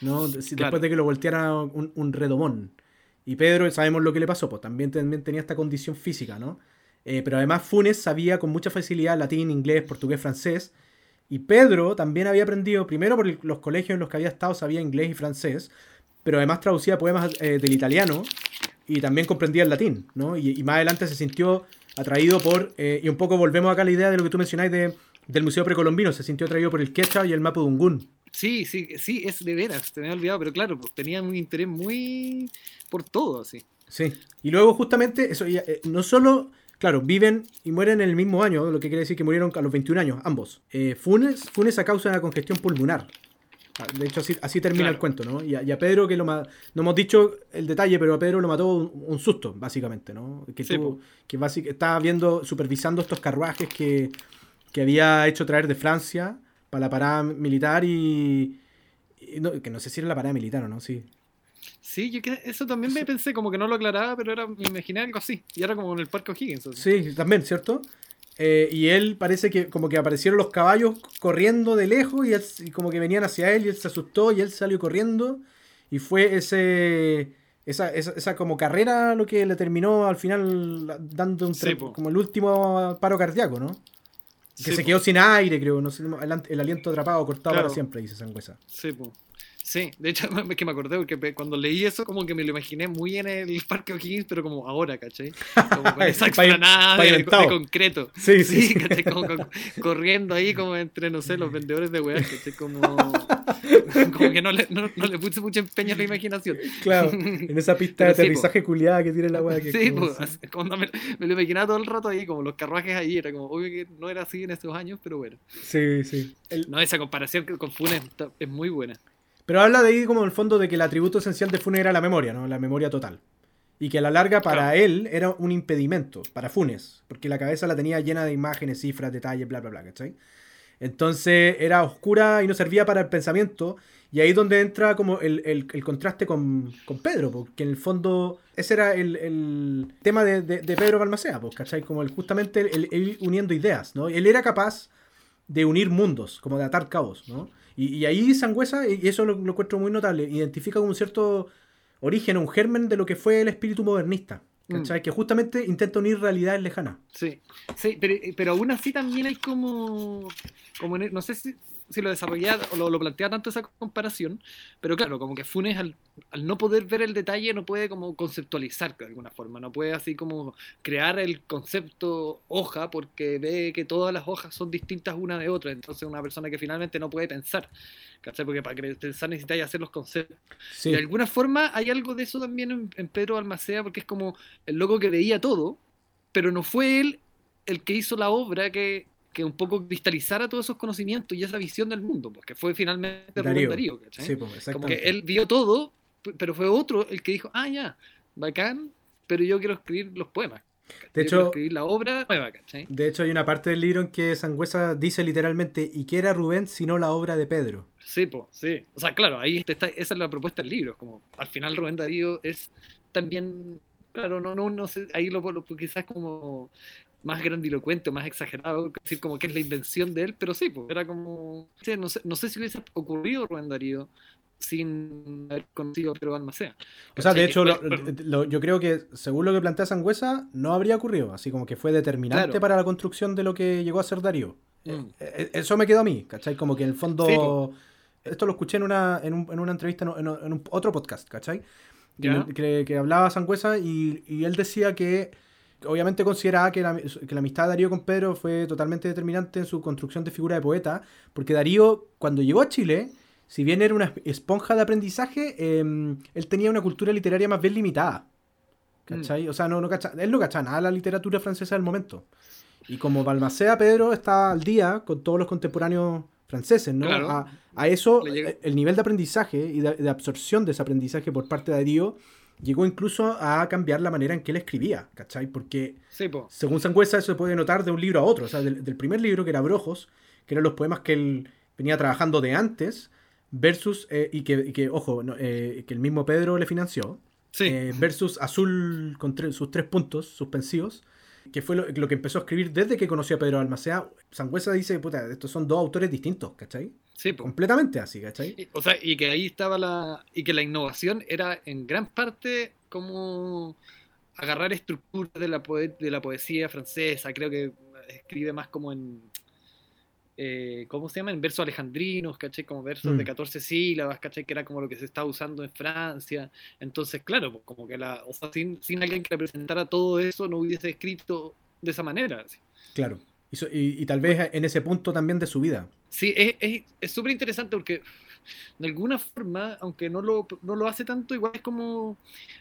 ¿no? Después de que lo volteara un, un, redomón. Y Pedro, sabemos lo que le pasó, pues también, también tenía esta condición física, ¿no? Eh, pero además Funes sabía con mucha facilidad latín, inglés, portugués, francés. Y Pedro también había aprendido, primero por los colegios en los que había estado, sabía inglés y francés, pero además traducía poemas eh, del italiano y también comprendía el latín, ¿no? Y, más adelante se sintió atraído por, eh, y un poco volvemos acá a la idea de lo que tú mencionáis de, del Museo Precolombino, se sintió atraído por el quechua y el mapudungún. Sí, sí, sí, es de veras, te me había olvidado, pero claro, pues tenía un interés muy por todo, así. Sí, y luego justamente, eso eh, no solo, claro, viven y mueren en el mismo año, lo que quiere decir que murieron a los 21 años, ambos. Eh, Funes, Funes a causa de una congestión pulmonar. Ah, de hecho, así, termina el cuento, ¿no? Y a, Pedro, que lo no hemos dicho el detalle, pero a Pedro lo mató un, susto, básicamente, ¿no? Que, que estaba viendo, supervisando estos carruajes que, había hecho traer de Francia para la parada militar y. que no sé si era la parada militar o no, sí. Sí, yo que eso también me pensé, como que no lo aclaraba, pero era, me imaginé algo así. Y era como en el Parque O'Higgins. Sí, también, ¿cierto? Eh, y él parece que como que aparecieron los caballos corriendo de lejos y, como que venían hacia él y él se asustó y él salió corriendo y fue ese esa, esa, como carrera lo que le terminó al final dando un como el último paro cardíaco, ¿no? Que se quedó sin aire, creo, no sé, el, aliento atrapado, cortado para siempre, dice Sangüesa. Sí, pues. Sí, de hecho es que me acordé porque cuando leí eso como que me lo imaginé muy en el Parque O'Higgins, pero como ahora, ¿cachai? Como con esa explanada de, de, concreto. Sí, sí. sí ¿cachai? Como, corriendo ahí como entre, no sé, los vendedores de weas, ¿cachai? Como... como que no le, no, no le puse mucho empeño a la imaginación. Claro, en esa pista de Pero sí, aterrizaje culiada que tiene la weá. que Sí, como pues, cuando me, me lo imaginaba todo el rato ahí, como los carruajes ahí, era como, obvio que no era así en esos años, pero bueno. Sí, sí. El- No, esa comparación que- con Funes es muy buena. Pero habla de ahí como en el fondo de que el atributo esencial de Funes era la memoria, ¿no? La memoria total. Y que a la larga para Claro. él era un impedimento, para Funes, porque la cabeza la tenía llena de imágenes, cifras, detalles, bla, bla, bla, ¿cachai? Entonces era oscura y no servía para el pensamiento. Y ahí es donde entra como el, el- el contraste con, con Pedro, porque en el fondo ese era el, el tema de, de- de Pedro Balmacea, ¿cachai? Como el, justamente ir uniendo ideas, ¿no? Él era capaz de unir mundos, como de atar cabos, ¿no? Y, y ahí Sangüesa, y eso lo, lo encuentro muy notable, identifica como un cierto origen, un germen de lo que fue el espíritu modernista, ¿cachai? Que justamente intenta unir realidades lejanas. Sí, sí, pero, pero aún así también hay como, como no sé si, si lo desarrollaba o lo, lo plantea tanto esa comparación, pero claro, como que Funes al, al no poder ver el detalle no puede como conceptualizar de alguna forma, no puede así como crear el concepto hoja porque ve que todas las hojas son distintas una de otra, entonces una persona que finalmente no puede pensar, ¿cachai? Porque para pensar necesitáis hacer los conceptos. Sí, De alguna forma hay algo de eso también en, en Pedro Almacea, porque es como el loco que veía todo, pero no fue él el que hizo la obra que, que un poco cristalizara todos esos conocimientos y esa visión del mundo, porque fue finalmente Rubén Darío. Sí, pues, como que él vio todo, pero fue otro el que dijo, ah, ya, bacán, pero yo quiero escribir los poemas. De yo hecho, escribir la obra nueva, ¿cachai? de hecho, hay una parte del libro en que Sangüesa dice literalmente, ¿y qué era Rubén sino la obra de Pedro? Sí, pues, sí. O sea, claro, ahí está, esa es la propuesta del libro. Como al final Rubén Darío es también, claro, no, no, no sé, ahí lo, lo quizás como más grandilocuente, más exagerado, decir como que es la invención de él, pero sí, pues era como, no sé, no sé si hubiese ocurrido Rubén Darío sin haber conocido a Pedro Balmacea. O sea, de hecho, lo- Pero- lo- yo creo que según lo que plantea Sangüesa, no habría ocurrido, así como que fue determinante Claro. para la construcción de lo que llegó a ser Darío. Mm. Eh, eh, Eso me quedó a mí, ¿cachai? Como que en el fondo... Sí, esto lo escuché en una, en, un- en una entrevista, en, otro podcast, ¿cachai? Que, que- que hablaba Sangüesa y, y él decía que obviamente consideraba que la, que la amistad de Darío con Pedro fue totalmente determinante en su construcción de figura de poeta, porque Darío, cuando llegó a Chile, si bien era una esponja de aprendizaje, eh, él tenía una cultura literaria más bien limitada. ¿Cachai? O sea, no, no cacha- él no cachaba nada la literatura francesa del momento. Y como Balmacea, Pedro está al día con todos los contemporáneos franceses, ¿no? Claro. A, a eso, el nivel de aprendizaje y de, de absorción de ese aprendizaje por parte de Darío llegó incluso a cambiar la manera en que él escribía, ¿cachai? Porque Sí, según Sangüesa eso se puede notar de un libro a otro, o sea, del, del primer libro que era Brojos, que eran los poemas que él venía trabajando de antes, versus, eh, y, que, y que, ojo, no, eh, que el mismo Pedro le financió, Sí. eh, versus Azul con tre- sus tres puntos suspensivos, que fue lo, lo que empezó a escribir desde que conoció a Pedro Almacea. Sangüesa dice, puta, estos son dos autores distintos, ¿cachai? sí, po. Completamente así, ¿cachai? Y- O sea, y que ahí estaba la. Y que la innovación era en gran parte como agarrar estructuras de la, poe- de la poesía francesa. Creo que escribe más como en. Eh, ¿Cómo se llama? En versos alejandrinos, ¿cachai? Como versos Mm. de 14 sílabas, ¿cachai? Que era como lo que se estaba usando en Francia. Entonces, claro, pues, como que la. O sea, sin, sin alguien que representara todo eso, no hubiese escrito de esa manera. así. Claro. Y, y- y tal vez en ese punto también de su vida. Sí, es súper interesante porque de alguna forma, aunque no lo, no lo hace tanto, igual es como,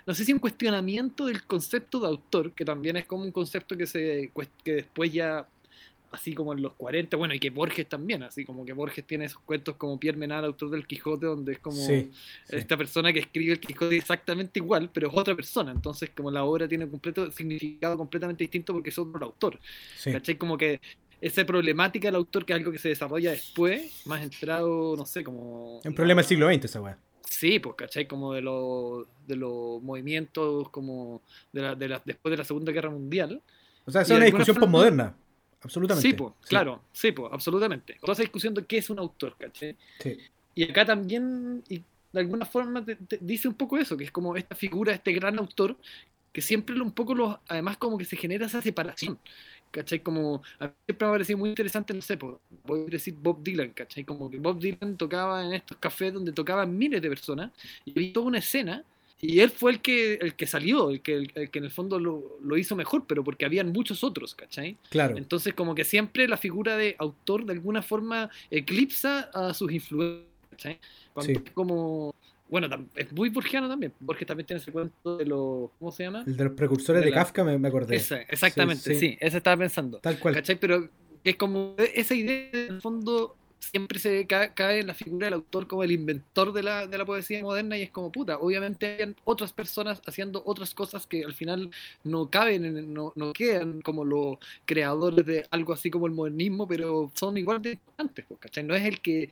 no sé si un cuestionamiento del concepto de autor, que también es como un concepto que, se, que después ya, así como en los 40, bueno, y que Borges también, así como que Borges tiene esos cuentos como Pierre Menard, autor del Quijote, donde es como Sí. sí. esta persona que escribe el Quijote exactamente igual, pero es otra persona, entonces como la obra tiene completo significado completamente distinto porque es otro autor. sí. ¿Cachai? Como que esa problemática del autor, que es algo que se desarrolla después, más entrado, no sé, como... Un problema del siglo XX esa weá. Sí, pues, ¿cachai? Como de los de los movimientos como de la, de la- después de la Segunda Guerra Mundial. O sea, esa es una discusión forma- postmoderna. Absolutamente. Sí, pues, claro, sí, pues, absolutamente. Toda esa discusión de qué es un autor, ¿cachai? Sí. Y acá también, y de alguna forma, te- te dice un poco eso, que es como esta figura, este gran autor, que siempre un poco los, además como que se genera esa separación. ¿Cachai? Como a mí siempre me ha parecido muy interesante, no sé, voy a decir Bob Dylan, ¿cachai? Como que Bob Dylan tocaba en estos cafés donde tocaban miles de personas y vi toda una escena y él fue el que, el que salió, el que, el, el que en el fondo lo, lo hizo mejor, pero porque habían muchos otros, ¿cachai? Claro. Entonces como que siempre la figura de autor de alguna forma eclipsa a sus influencias. ¿cachai? como bueno, es muy burgiano también. Borges también tiene ese cuento de los. ¿Cómo se llama? El de los precursores de, Kafka, me, acordé. exactamente, sí, ese estaba pensando. Tal cual. ¿Cachai? Pero es como esa idea, en el fondo, siempre se cae, en la figura del autor como el inventor de la, de la poesía moderna y es como puta. Obviamente hay otras personas haciendo otras cosas que al final no caben, no, no quedan como los creadores de algo así como el modernismo, pero son igual de importantes, pues, ¿cachai? No es el que,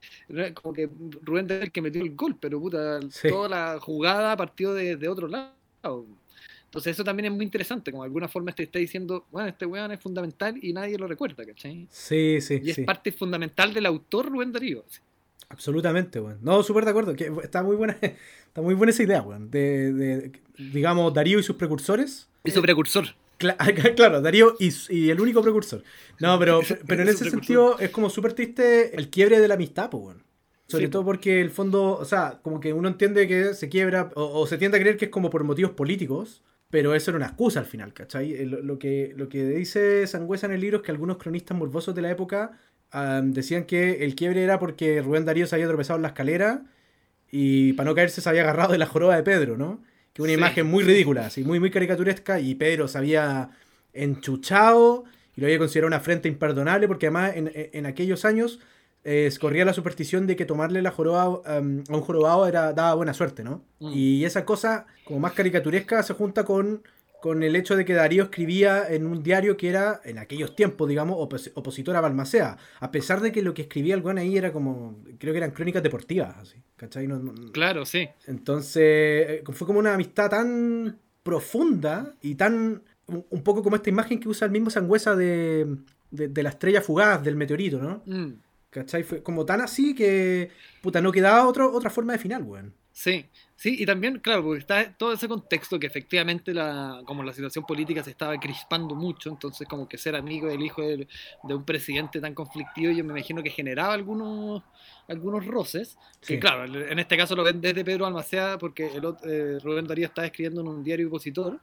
como que Rubén es el que metió el gol, pero puta, toda la jugada partió de, de otro lado. Entonces eso también es muy interesante, como de alguna forma te está diciendo, bueno, este weón es fundamental y nadie lo recuerda, ¿cachai? Sí, sí. Y es parte fundamental del autor Rubén Darío. Absolutamente, weón. No, súper de acuerdo. Que está muy buena, está muy buena esa idea, weón. De, digamos, Darío y sus precursores. Y su precursor. claro, Darío y, el único precursor. No, pero, pero en ese sentido es como súper triste el quiebre de la amistad, pues, weón. Sobre todo porque el fondo, o sea, como que uno entiende que se quiebra o, o, se tiende a creer que es como por motivos políticos, pero eso era una excusa al final, ¿cachai? Eh, lo, que, lo que dice Sangüesa en el libro es que algunos cronistas morbosos de la época decían que el quiebre era porque Rubén Darío se había tropezado en la escalera y para no caerse se había agarrado de la joroba de Pedro, ¿no? Que una imagen muy ridícula, así, muy, muy caricaturesca, y Pedro se había enchuchado y lo había considerado una afrenta imperdonable porque además en, en aquellos años corría la superstición de que tomarle la joroba em, a un jorobado era, daba buena suerte, ¿no? Mm. Y esa cosa, como más caricaturesca, se junta con, con el hecho de que Darío escribía en un diario que era, en aquellos tiempos, digamos, opositor a Balmacea, a pesar de que lo que escribía el buen ahí era como, creo que eran crónicas deportivas, así, ¿cachai? claro, sí. Entonces, eh, fue como una amistad tan profunda y tan, un, poco como esta imagen que usa el mismo Sangüesa de, de, la estrella fugaz, del meteorito, ¿no? Mm. ¿Cachai? Fue como tan así que, puta, no quedaba otro, otra forma de final, weón. Sí, sí, y también, claro, porque está todo ese contexto que efectivamente la, como la situación política se estaba crispando mucho, entonces como que ser amigo del hijo de, un presidente tan conflictivo, yo me imagino que generaba algunos, algunos roces, que claro, en este caso lo ven desde Pedro Almacea, porque el, eh, Rubén Darío estaba escribiendo en un diario opositor,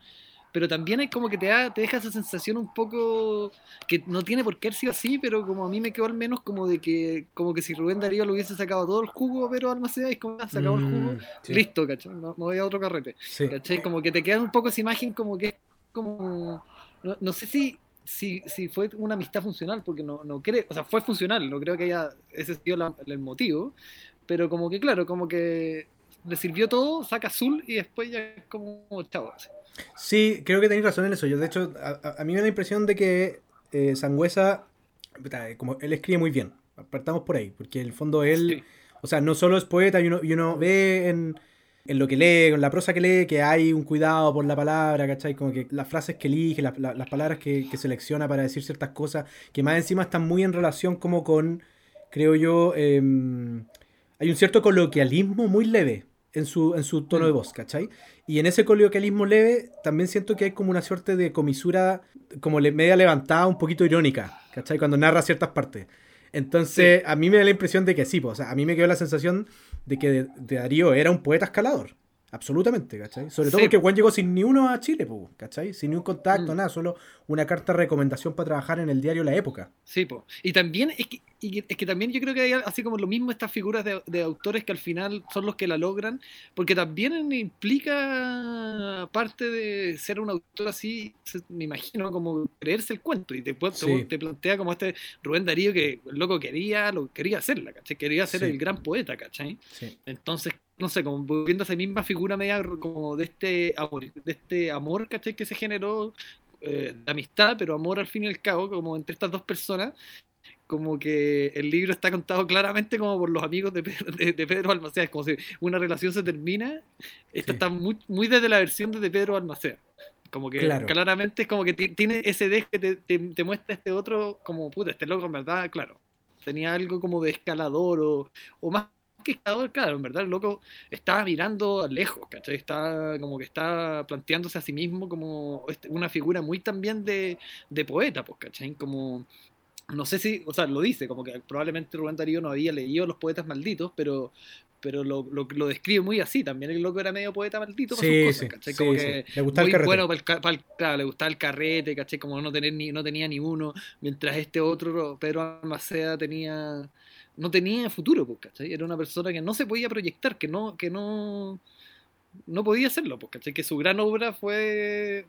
pero también hay como que te, da, te deja esa sensación un poco que no tiene por qué haber sido así, pero como a mí me quedó al menos como de que como que si Rubén Darío lo hubiese sacado todo el jugo, pero Almaceda es como, ah, sacado el jugo, mm, listo, ¿cachai? Me voy a otro carrete, ¿cachai? Como que te queda un poco esa imagen como que como, no, sé si si, si fue una amistad funcional, porque no, no creo, o sea, fue funcional, no creo que haya ese sido el motivo, pero como que claro, como que le sirvió todo, saca azul y después ya es como chavo. Sí, creo que tenéis razón en eso. Yo, de hecho, a, mí me da la impresión de que eh, Sangüesa, como él escribe muy bien. Partamos por ahí, porque en el fondo él, o sea, no solo es poeta, y uno, ve en, lo que lee, en la prosa que lee, que hay un cuidado por la palabra, ¿cachai? Como que las frases que elige, las palabras que, selecciona para decir ciertas cosas, que más encima están muy en relación como con, creo yo, em, hay un cierto coloquialismo muy leve en su, en su tono de mm. voz, ¿cachai? Y en ese coloquialismo leve también siento que hay como una suerte de comisura como media levantada, un poquito irónica, ¿cachai? Cuando narra ciertas partes. Entonces, a mí me da la impresión de que sí, pues, o sea, a mí me quedó la sensación de que Darío era un poeta escalador. Absolutamente, ¿cachai? Sobre todo porque Juan llegó sin ni uno a Chile, ¿cachai? Sin ni un contacto, mm. nada, solo una carta de recomendación para trabajar en el diario La Época. Sí, pues. Y también, es que, es que también yo creo que hay así como lo mismo estas figuras de, autores que al final son los que la logran, porque también implica parte de ser un autor así, me imagino, como creerse el cuento. Y después te, plantea como este Rubén Darío que el loco quería, lo quería hacerla, ¿cachai? Quería ser el gran poeta, ¿cachai? Entonces, no sé, como viendo esa misma figura media como de este amor, de este amor, ¿cachai? Que se generó eh, de amistad, pero amor al fin y al cabo, como entre estas dos personas, como que el libro está contado claramente como por los amigos de Pedro, de, Pedro Almacea, es como si una relación se termina, esto está muy, muy desde la versión de Pedro Almacea. Como que claramente es como que tiene ese deje que te, te, muestra este otro, como puta, este loco en verdad, claro, tenía algo como de escalador o, o más que claro, en verdad el loco estaba mirando lejos, ¿cachai? Está como que está planteándose a sí mismo como este, una figura muy también de, de poeta, pues, ¿cachai? Como, no sé si, o sea, lo dice, como que probablemente Rubén Darío no había leído Los Poetas Malditos, pero, pero lo, lo, lo, describe muy así. También el loco era medio poeta maldito para sus cosas, ¿cachai? Como que le gustaba muy el bueno para el, claro, le gustaba el carrete, ¿cachai? Como no tener ni, no tenía ni uno, mientras este otro, Pedro Almaceda, tenía no tenía futuro, pues, ¿cachai? Era una persona que no se podía proyectar, que no, que no, no podía hacerlo, pues, ¿cachai? Que su gran obra fue,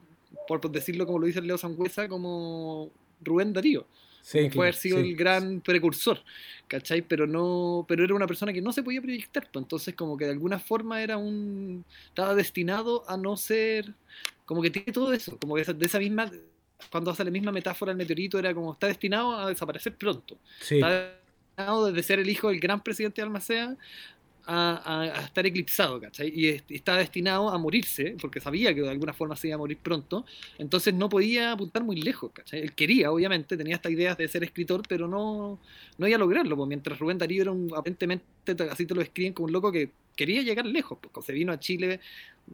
por decirlo como lo dice Leo Sangüesa, como Rubén Darío. Sí, puede haber sido el gran precursor, ¿cachai? Pero no, pero era una persona que no se podía proyectar, pues, entonces como que de alguna forma era un, estaba destinado a no ser, como que tiene todo eso, como que de esa misma, cuando hace la misma metáfora el meteorito, era como está destinado a desaparecer pronto. Está destinado desde ser el hijo del gran presidente de Almacea a, estar eclipsado, ¿cachai? Y, estaba destinado a morirse, porque sabía que de alguna forma se iba a morir pronto, entonces no podía apuntar muy lejos, ¿cachai? Él quería, obviamente, tenía estas ideas de ser escritor, pero no, no iba a lograrlo, pues mientras Rubén Darío era un, aparentemente, así te lo escriben como un loco que quería llegar lejos, pues se vino a Chile,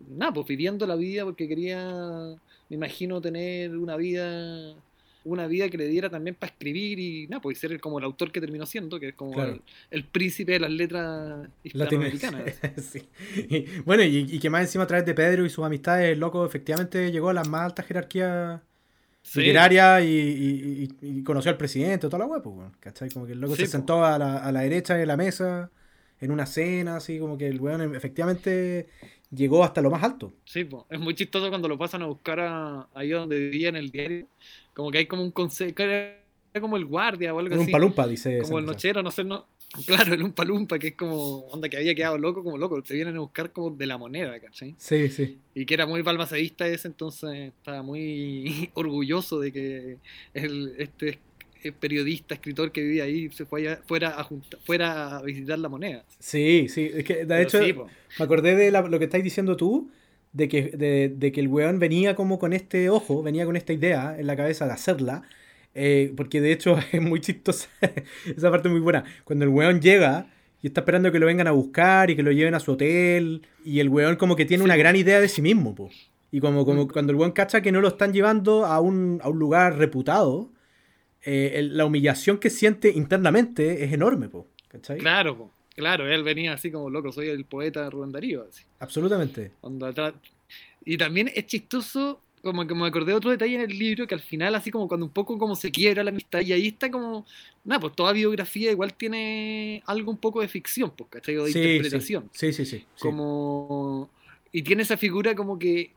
nada, pues viviendo la vida porque quería, me imagino, tener una vida una vida que le diera también para escribir y nada, pues ser como el autor que terminó siendo, que es como el, príncipe de las letras hispanoamericanas. sí. bueno, y, que más encima a través de Pedro y sus amistades, el loco efectivamente llegó a las más altas jerarquías literarias y, conoció al presidente, toda la web, pues, ¿cachai? Como que el loco se sentó a la, a la derecha de la mesa en una cena, así como que el weón efectivamente llegó hasta lo más alto. Sí, pues, es muy chistoso cuando lo pasan a buscar a, ahí donde vivía en el diario como que hay como un consejo, era como el guardia o algo así. Un palumpa, dice. Como el nochero, no sé, no. Claro, el un palumpa, que es como onda que había quedado loco, como loco. Se vienen a buscar como de la moneda, ¿cachai? Sí, sí. Y que era muy palmaceísta ese, entonces estaba muy orgulloso de que el, este periodista, escritor que vivía ahí se fuera, fuera, a, fuera a visitar la moneda. Sí, sí. Es que de hecho, me acordé de lo que estáis diciendo tú de que, de, que el weón venía como con este ojo, venía con esta idea en la cabeza de hacerla. Eh, porque de hecho es muy chistosa, esa parte es muy buena. Cuando el weón llega y está esperando que lo vengan a buscar y que lo lleven a su hotel, y el weón como que tiene una gran idea de sí mismo, po. Y como, como mm. cuando el weón cacha que no lo están llevando a un, a un lugar reputado, eh, la humillación que siente internamente es enorme, po. ¿Cachai? Claro, po. Claro, él venía así como loco, soy el poeta Rubén Darío. Así. Absolutamente. Y también es chistoso, como que me acordé de otro detalle en el libro, que al final así como cuando un poco como se quiebra la amistad, y ahí está como, nada, pues toda biografía igual tiene algo un poco de ficción, pues, ¿cachai? O de interpretación. Sí, sí, sí, Como... Y tiene esa figura como que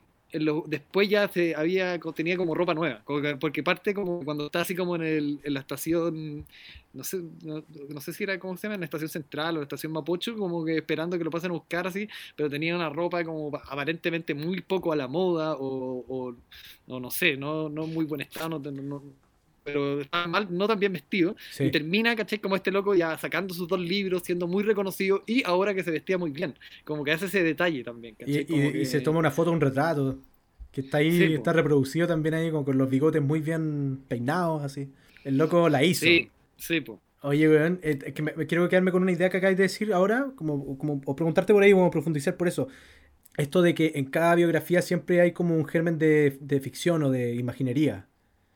después ya se había tenía como ropa nueva porque parte como cuando está así como en, el, en la estación no sé no, sé si era como se llama en la estación central o la estación Mapocho como que esperando que lo pasen a buscar así pero tenía una ropa como aparentemente muy poco a la moda o, o, no sé no no muy buen estado no, pero estaba mal, no tan bien vestido. Y termina, ¿cachai? Como este loco ya sacando sus dos libros, siendo muy reconocido y ahora que se vestía muy bien. Como que hace ese detalle también. Y, se toma una foto, un retrato. Que está ahí, está reproducido también ahí con, los bigotes muy bien peinados, así. El loco la hizo. Sí, sí, pues. Oye, weón, eh, que me, quiero quedarme con una idea que acabáis de decir ahora, como, como, o preguntarte por ahí, o profundizar por eso. Esto de que en cada biografía siempre hay como un germen de, de ficción o de imaginería.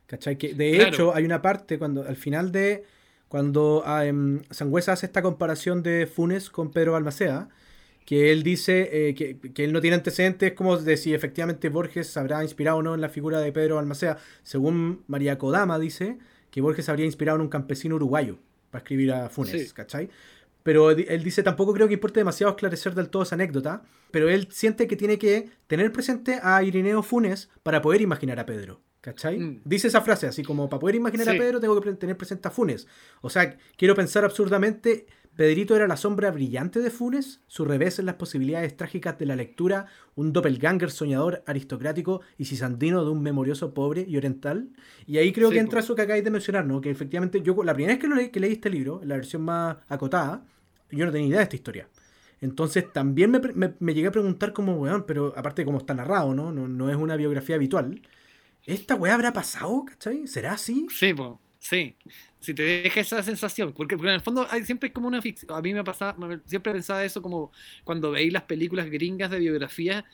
¿Cachai? Que de hecho hay una parte cuando al final de cuando um, Sangüesa hace esta comparación de Funes con Pedro Balmacea, que él dice eh, que, que, él no tiene antecedentes como de si efectivamente Borges habrá inspirado o no en la figura de Pedro Balmacea. Según María Kodama dice que Borges habría inspirado en un campesino uruguayo para escribir a Funes, ¿cachai? Pero él dice, tampoco creo que importe demasiado esclarecer del todo esa anécdota, pero él siente que tiene que tener presente a Irineo Funes para poder imaginar a Pedro. ¿Cachai? Mm. Dice esa frase, así como para poder imaginar a Pedro tengo que tener presente a Funes. O sea, quiero pensar absurdamente, Pedrito era la sombra brillante de Funes, su revés en las posibilidades trágicas de la lectura, un doppelganger soñador aristocrático y cisandino de un memorioso pobre y oriental. Y ahí creo que entra eso que acabáis de mencionar, ¿no? Que efectivamente yo la primera vez que, leí, que leí este libro, la versión más acotada, yo no tenía idea de esta historia. Entonces también me, llegué a preguntar como, weón, pero aparte de cómo está narrado, ¿no? ¿no? No es una biografía habitual. ¿Esta weá habrá pasado? ¿Cachai? ¿Será así? Sí, pues, sí. Si te deja esa sensación, porque, en el fondo hay, siempre es como una ficción. A mí me pasa, siempre pensaba eso como cuando veis las películas gringas de biografía,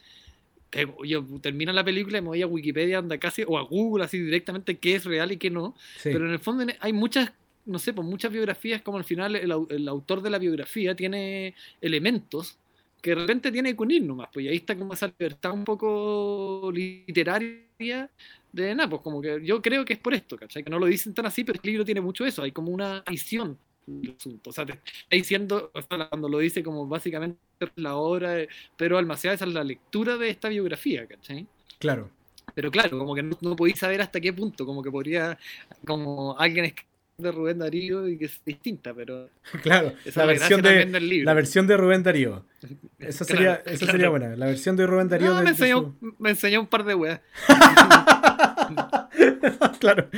que yo termino la película y me voy a Wikipedia anda casi, o a Google así directamente qué es real y qué no. Pero en el fondo hay muchas no sé, pues muchas biografías, como al final el, el, autor de la biografía tiene elementos que de repente tiene que unir nomás, pues ahí está como esa libertad un poco literaria de nada, pues como que yo creo que es por esto, ¿cachai? Que no lo dicen tan así, pero el libro tiene mucho eso, hay como una visión el asunto. O sea, te está diciendo, cuando lo dice como básicamente la obra de Pedro Almaceda, esa es la lectura de esta biografía, ¿cachai? Claro. Pero claro, como que no, no podéis saber hasta qué punto, como que podría, como alguien escribir de Rubén Darío y que es distinta, pero claro, la versión, de, la versión de Rubén Darío. Esa sería, esa sería buena, la versión de Rubén Darío. me, enseñó, me, enseñó, un par de weas. claro,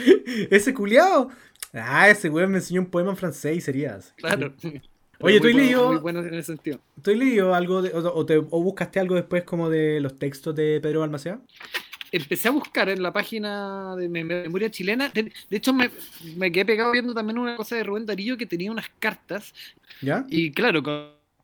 ese culiao. Ah, ese weón me enseñó un poema en francés y serías. Claro. Oye, ¿tú has leído, muy bueno en ese sentido. ¿tú has leído algo de, o, te, o, buscaste algo después como de los textos de Pedro Balmaceda? empecé a buscar en la página de memoria chilena. De, hecho, me, me, quedé pegado viendo también una cosa de Rubén Darío que tenía unas cartas. ¿Ya? Y claro,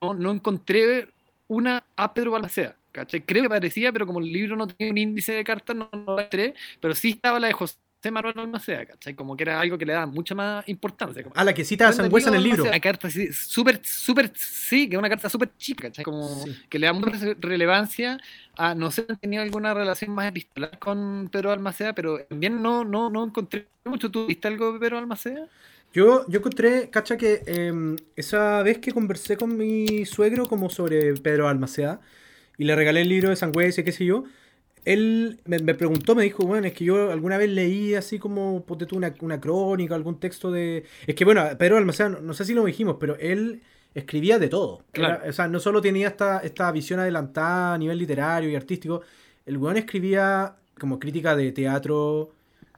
no, no encontré una a Pedro Balmaceda. Creo que parecía, pero como el libro no tenía un índice de cartas, no, no la entré. Pero sí estaba la de José Manuel Balmaceda, ¿cachai? Como que era algo que le daba mucha más importancia. ah, la que cita a Sangüesa en el libro. Una carta súper, súper, sí, que es una carta súper chica, ¿cachai? Como que le da mucha relevancia a, no sé tenía alguna relación más epistolar con Pedro Almaceda, pero también no, no, no encontré mucho. ¿Tú viste algo de Pedro Almaceda? Yo, yo encontré, cacha, que em, esa vez que conversé con mi suegro como sobre Pedro Almaceda y le regalé el libro de Sangüesa qué sé yo, él me, preguntó, me dijo, bueno, es que yo alguna vez leí así como, ponte tú, una, una crónica, algún texto de... Es que bueno, Pedro Almacén, no, sé si lo dijimos, pero él escribía de todo. o sea, no solo tenía esta, esta visión adelantada a nivel literario y artístico, el weón escribía como crítica de teatro,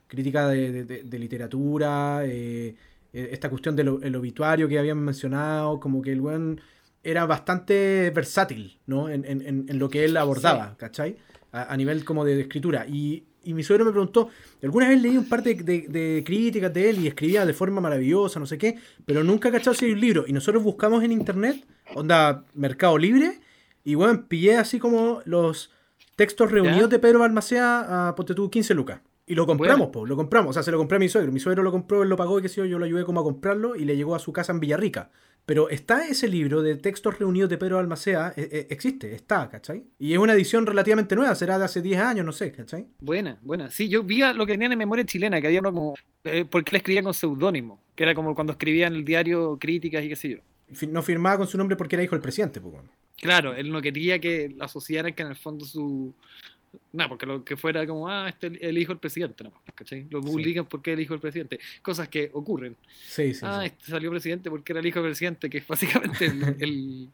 crítica de, literatura, eh, eh, esta cuestión del obituario que habían mencionado, como que el weón era bastante versátil, ¿no? En, en, en lo que él abordaba, ¿cachai? a, nivel como de, escritura. Y, mi suegro me preguntó, alguna vez leí un par de, críticas de él y escribía de forma maravillosa, no sé qué, pero nunca cachado si hay un libro. Y nosotros buscamos en internet, onda Mercado Libre, y bueno, pillé así como los textos reunidos de Pedro Balmacea a Ponte 15 lucas. Y lo compramos, pues, lo compramos. O sea, se lo compré a mi suegro. Mi suegro lo compró, él lo pagó y qué sé yo, yo lo ayudé como a comprarlo y le llegó a su casa en Villarrica. Pero está ese libro de textos reunidos de Pedro Almacea, eh, eh, existe, está, ¿cachai? Y es una edición relativamente nueva, será de hace 10 años, no sé, ¿cachai? Buena, buena. Sí, yo vi lo que tenían en memoria chilena, que había uno como. Eh, porque él escribía con seudónimo, que era como cuando escribía en el diario críticas y qué sé yo. No firmaba con su nombre porque era hijo del presidente, pues. Claro, él no quería que asociaran que en el fondo su, no, porque lo que fuera como, ah, este es el hijo del presidente, no, ¿cachai? Lo publican porque es el hijo del presidente. Cosas que ocurren. Sí, sí. Ah, este salió presidente porque era el hijo del presidente, que es básicamente el,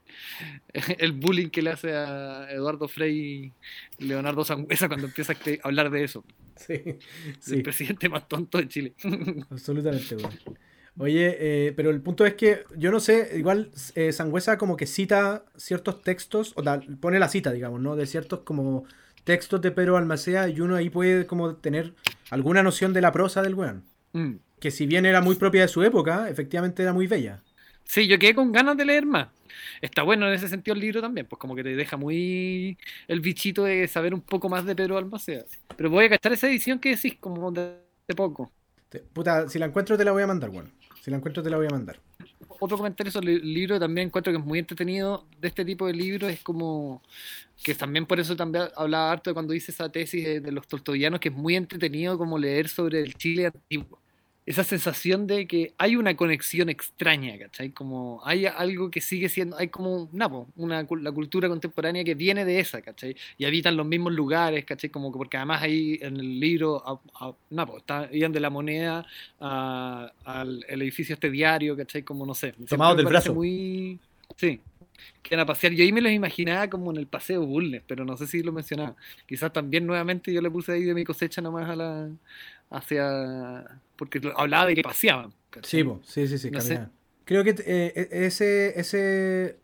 el, bullying que le hace a Eduardo Frei Leonardo Sangüesa cuando empieza a hablar de eso. Sí, sí. El presidente más tonto de Chile. Absolutamente, bueno. Oye, eh, pero el punto es que yo no sé, igual eh, Sangüesa como que cita ciertos textos, o pone la cita, digamos, ¿no? De ciertos como textos de Pedro Almacea y uno ahí puede como tener alguna noción de la prosa del weón. Mm. Que si bien era muy propia de su época, efectivamente era muy bella. Sí, yo quedé con ganas de leer más. Está bueno en ese sentido el libro también, pues como que te deja muy el bichito de saber un poco más de Pedro Almacea. Pero voy a gastar esa edición que decís, como de, poco. puta, si la encuentro te la voy a mandar, bueno. Si la encuentro te la voy a mandar otro comentario sobre el libro también encuentro que es muy entretenido de este tipo de libros es como que también por eso también hablaba harto cuando hice esa tesis de, de los tolstoyanos que es muy entretenido como leer sobre el Chile antiguo esa sensación de que hay una conexión extraña, ¿cachai? Como hay algo que sigue siendo, hay como, napo, una, la cultura contemporánea que viene de esa, ¿cachai? Y habitan los mismos lugares, ¿cachai? Como porque además ahí en el libro, a, napo, está, iban de la moneda al edificio este diario, ¿cachai? Como no sé. Tomados del brazo. Muy, sí, que a pasear. Yo ahí me los imaginaba como en el paseo Bulnes, pero no sé si lo mencionaba. Quizás también nuevamente yo le puse ahí de mi cosecha nomás a la, hacia. Porque hablaba de que paseaban. Sí, sí, sí, sí, Creo que eh, e, ese, ese.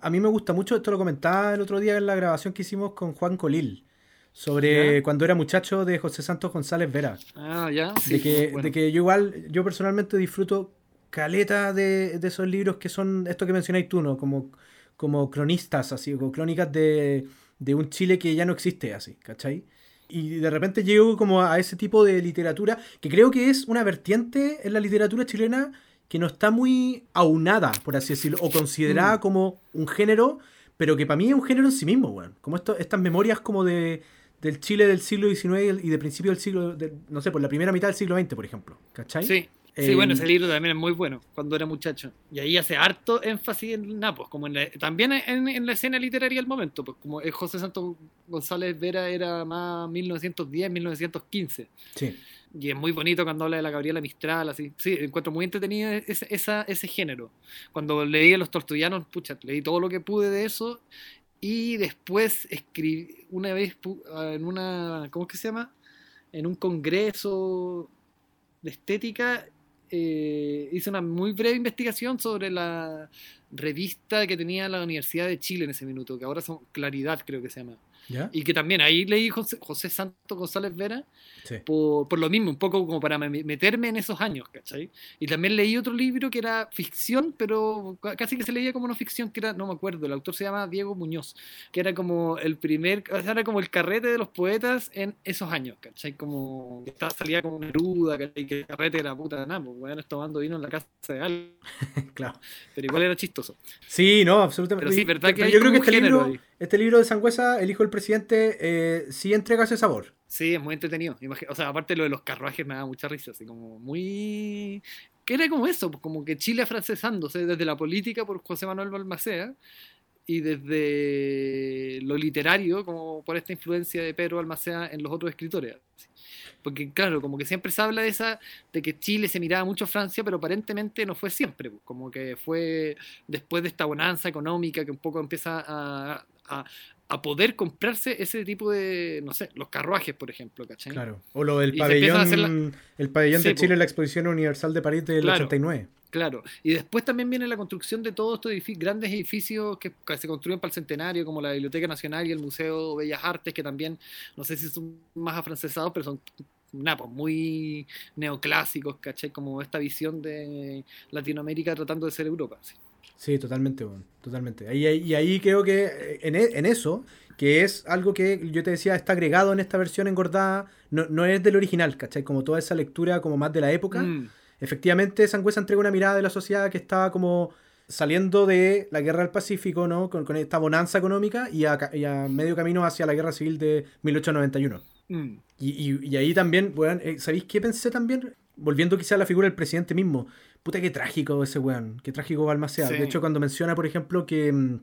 A mí me gusta mucho, esto lo comentaba el otro día en la grabación que hicimos con Juan Colil. Sobre cuando era muchacho de José Santos González Vera. Ah, ya. de, que, de que yo igual, yo personalmente disfruto caleta de, de, esos libros que son esto que mencionáis tú, ¿no? Como, como cronistas, así, como crónicas de, de un Chile que ya no existe, así, ¿cachai? y de repente llego como a ese tipo de literatura que creo que es una vertiente en la literatura chilena que no está muy aunada, por así decirlo, o considerada mm. como un género, pero que para mí es un género en sí mismo, weón. Como esto, estas memorias como de, del Chile del siglo XIX y de principio del siglo, no sé, por la primera mitad del siglo XX, por ejemplo. ¿Cachai? Sí, Sí, Eh, bueno, ese libro también es muy bueno, cuando era muchacho. Y ahí hace harto énfasis en Napos, como en la- también en, en la escena literaria del momento, pues como el José Santos González Vera era más 1910, 1915. Sí. Y es muy bonito cuando habla de la Gabriela Mistral, así. Sí, encuentro muy entretenido ese, esa- ese género. Cuando leí a los tortullanos, pucha, leí todo lo que pude de eso. Y después escribí, una vez en una, ¿cómo es que se llama? En un congreso de estética, eh, hice una muy breve investigación sobre la revista que tenía la Universidad de Chile en ese minuto, que ahora son Claridad, creo que se llama. ¿Ya? Y que también ahí leí José, José Santos González Vera Sí. por, por lo mismo, un poco como para me- meterme en esos años, ¿cachai? Y también leí otro libro que era ficción, pero ca- casi que se leía como no ficción, que era, no me acuerdo, el autor se llama Diego Muñoz, que era como el primer, o sea, era como el carrete de los poetas en esos años, ¿cachai? Como que estaba, salía como Neruda, ¿cachai? Que el carrete era puta, nada, pues weón, tomando vino en la casa de alguien, claro. pero igual era chistoso. Sí, no, absolutamente. Pero sí, verdad que pero hay yo creo que este libro, ahí. Este libro de Sangüesa, El hijo del presidente, eh, sí entrega ese sabor. Sí, es muy entretenido. O sea, aparte lo de los carruajes me da mucha risa, así como muy... Que era como eso, pues, como que Chile afrancesándose desde la política por José Manuel Balmaceda y desde lo literario, como por esta influencia de Pedro Balmaceda en los otros escritores. Porque claro, como que siempre se habla de esa, de que Chile se miraba mucho a Francia, pero aparentemente no fue siempre, pues, como que fue después de esta bonanza económica que un poco empieza a, a, a poder comprarse ese tipo de, no sé, los carruajes, por ejemplo, ¿cachai? Claro. O lo del pabellón, el pabellón Sí, de. Chile en la Exposición Universal de París del Claro. 89. Claro, y después también viene la construcción de todos estos edifi- grandes edificios que, que se construyen para el centenario, como la Biblioteca Nacional y el Museo Bellas Artes, que también, no sé si son más afrancesados, pero son nada, pues, muy neoclásicos, ¿cachai? Como esta visión de Latinoamérica tratando de ser Europa. Sí, totalmente, bueno, totalmente. Ahí, ahí- y ahí creo que eh, en, e- en eso, que es algo que yo te decía, está agregado en esta versión engordada, no, no es del original, ¿cachai? Como toda esa lectura como más de la época. Mm, Efectivamente, Sangüesa entrega una mirada de la sociedad que estaba como saliendo de la guerra del Pacífico, ¿no? Con, con esta bonanza económica y a, ca- y a medio camino hacia la guerra civil de 1891. mm. Y, y- y ahí también, weón, eh, ¿sabéis qué pensé también? Volviendo quizá a la figura del presidente mismo. Puta, qué trágico ese weón. Qué trágico Balmaceda. Sí. De hecho, cuando menciona, por ejemplo, que, mm,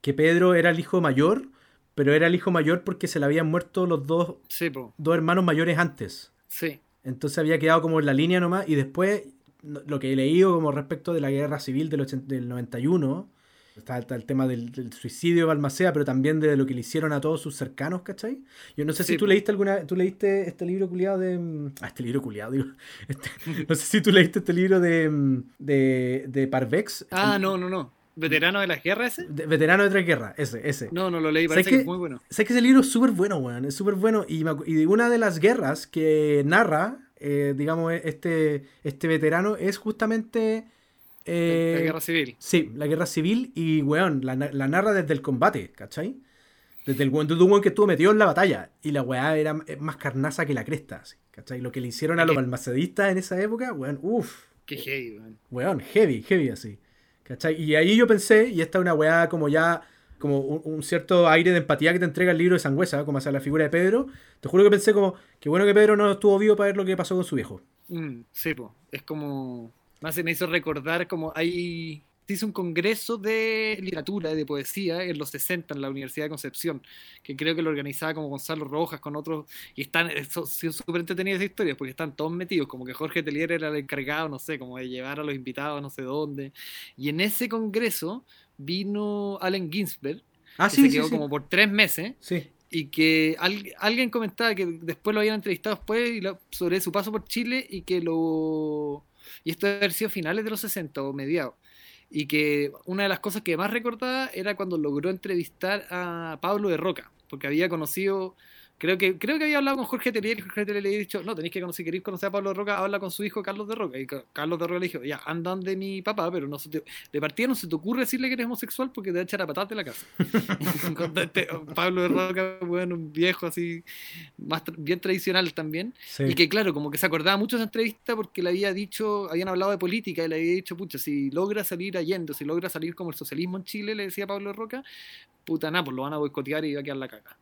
que Pedro era el hijo mayor, pero era el hijo mayor porque se le habían muerto los dos, Sí, dos hermanos mayores antes. sí. Entonces había quedado como en la línea nomás. Y después, lo que he leído como respecto de la guerra civil del, 80 del 91, está, está el tema del, del suicidio de Balmaceda, pero también de lo que le hicieron a todos sus cercanos, ¿cachai? Yo no sé Sí, si tú leíste alguna. ¿Tú leíste este libro culiado de. mm, Ah, este libro culiado, digo. Este- no sé si tú leíste este libro de. mm, de, de Parvex. Ah, el- no, no, no. ¿Veterano de las guerras ese? de- veterano de tres guerras, ese, ese. No, no lo leí, ¿Sabes parece que es muy bueno. Sé que ese libro es súper bueno, weón. Es súper bueno. Y, y una de las guerras que narra, eh, digamos, este, este veterano es justamente. eh, la guerra civil. Sí, la guerra civil y, weón, la, la narra desde el combate, ¿cachai? Desde el weón, weón que estuvo metido en la batalla. Y la weá era eh, más carnaza que la cresta, así, ¿cachai? Lo que le hicieron a los almacedistas en esa época, weón, uff. Qué heavy, man. Weón, heavy, heavy así. ¿Cachai? Y ahí yo pensé, y esta es una weá como ya, como un, cierto aire de empatía que te entrega el libro de Sangüesa, como hacia la figura de Pedro. Te juro que pensé como, qué bueno que Pedro no estuvo vivo para ver lo que pasó con su viejo. Mm, sí, po. es como. Más se me hizo recordar como hay. Se hizo un congreso de literatura, de poesía, en los 60 en la Universidad de Concepción, que creo que lo organizaba como Gonzalo Rojas con otros, y están, son son súper entretenidas esas historias, porque están todos metidos, como que Jorge Telier era el encargado, no sé, como de llevar a los invitados no sé dónde. Y en ese congreso vino Allen Ginsberg, Ah, que sí, se quedó sí. como por tres meses, Sí, y que al- alguien comentaba que después lo habían entrevistado después y lo- sobre su paso por Chile y que lo y esto debe haber sido finales de los 60 o mediados y que una de las cosas que más recordaba era cuando logró entrevistar a Pablo de Roca porque había conocido creo que creo que había hablado con Jorge Telier y Jorge Telier le había dicho no tenéis que conocer queréis conocer a Pablo Roca habla con su hijo Carlos de Roca y Ca- Carlos de Roca le dijo ya andan de mi papá pero no se te, de partida no se te ocurre decirle que eres homosexual porque te va a echar a patadas de la casa este- Pablo de Roca, bueno, un viejo así, más tra- bien tradicional también. sí. Y que claro, como que se acordaba mucho de esa entrevista porque le había dicho, habían hablado de política y le había dicho, pucha, si logra salir Allende, si logra salir como el socialismo en Chile, le decía Pablo de Roca, puta nada, pues lo van a boicotear y va a quedar la caca.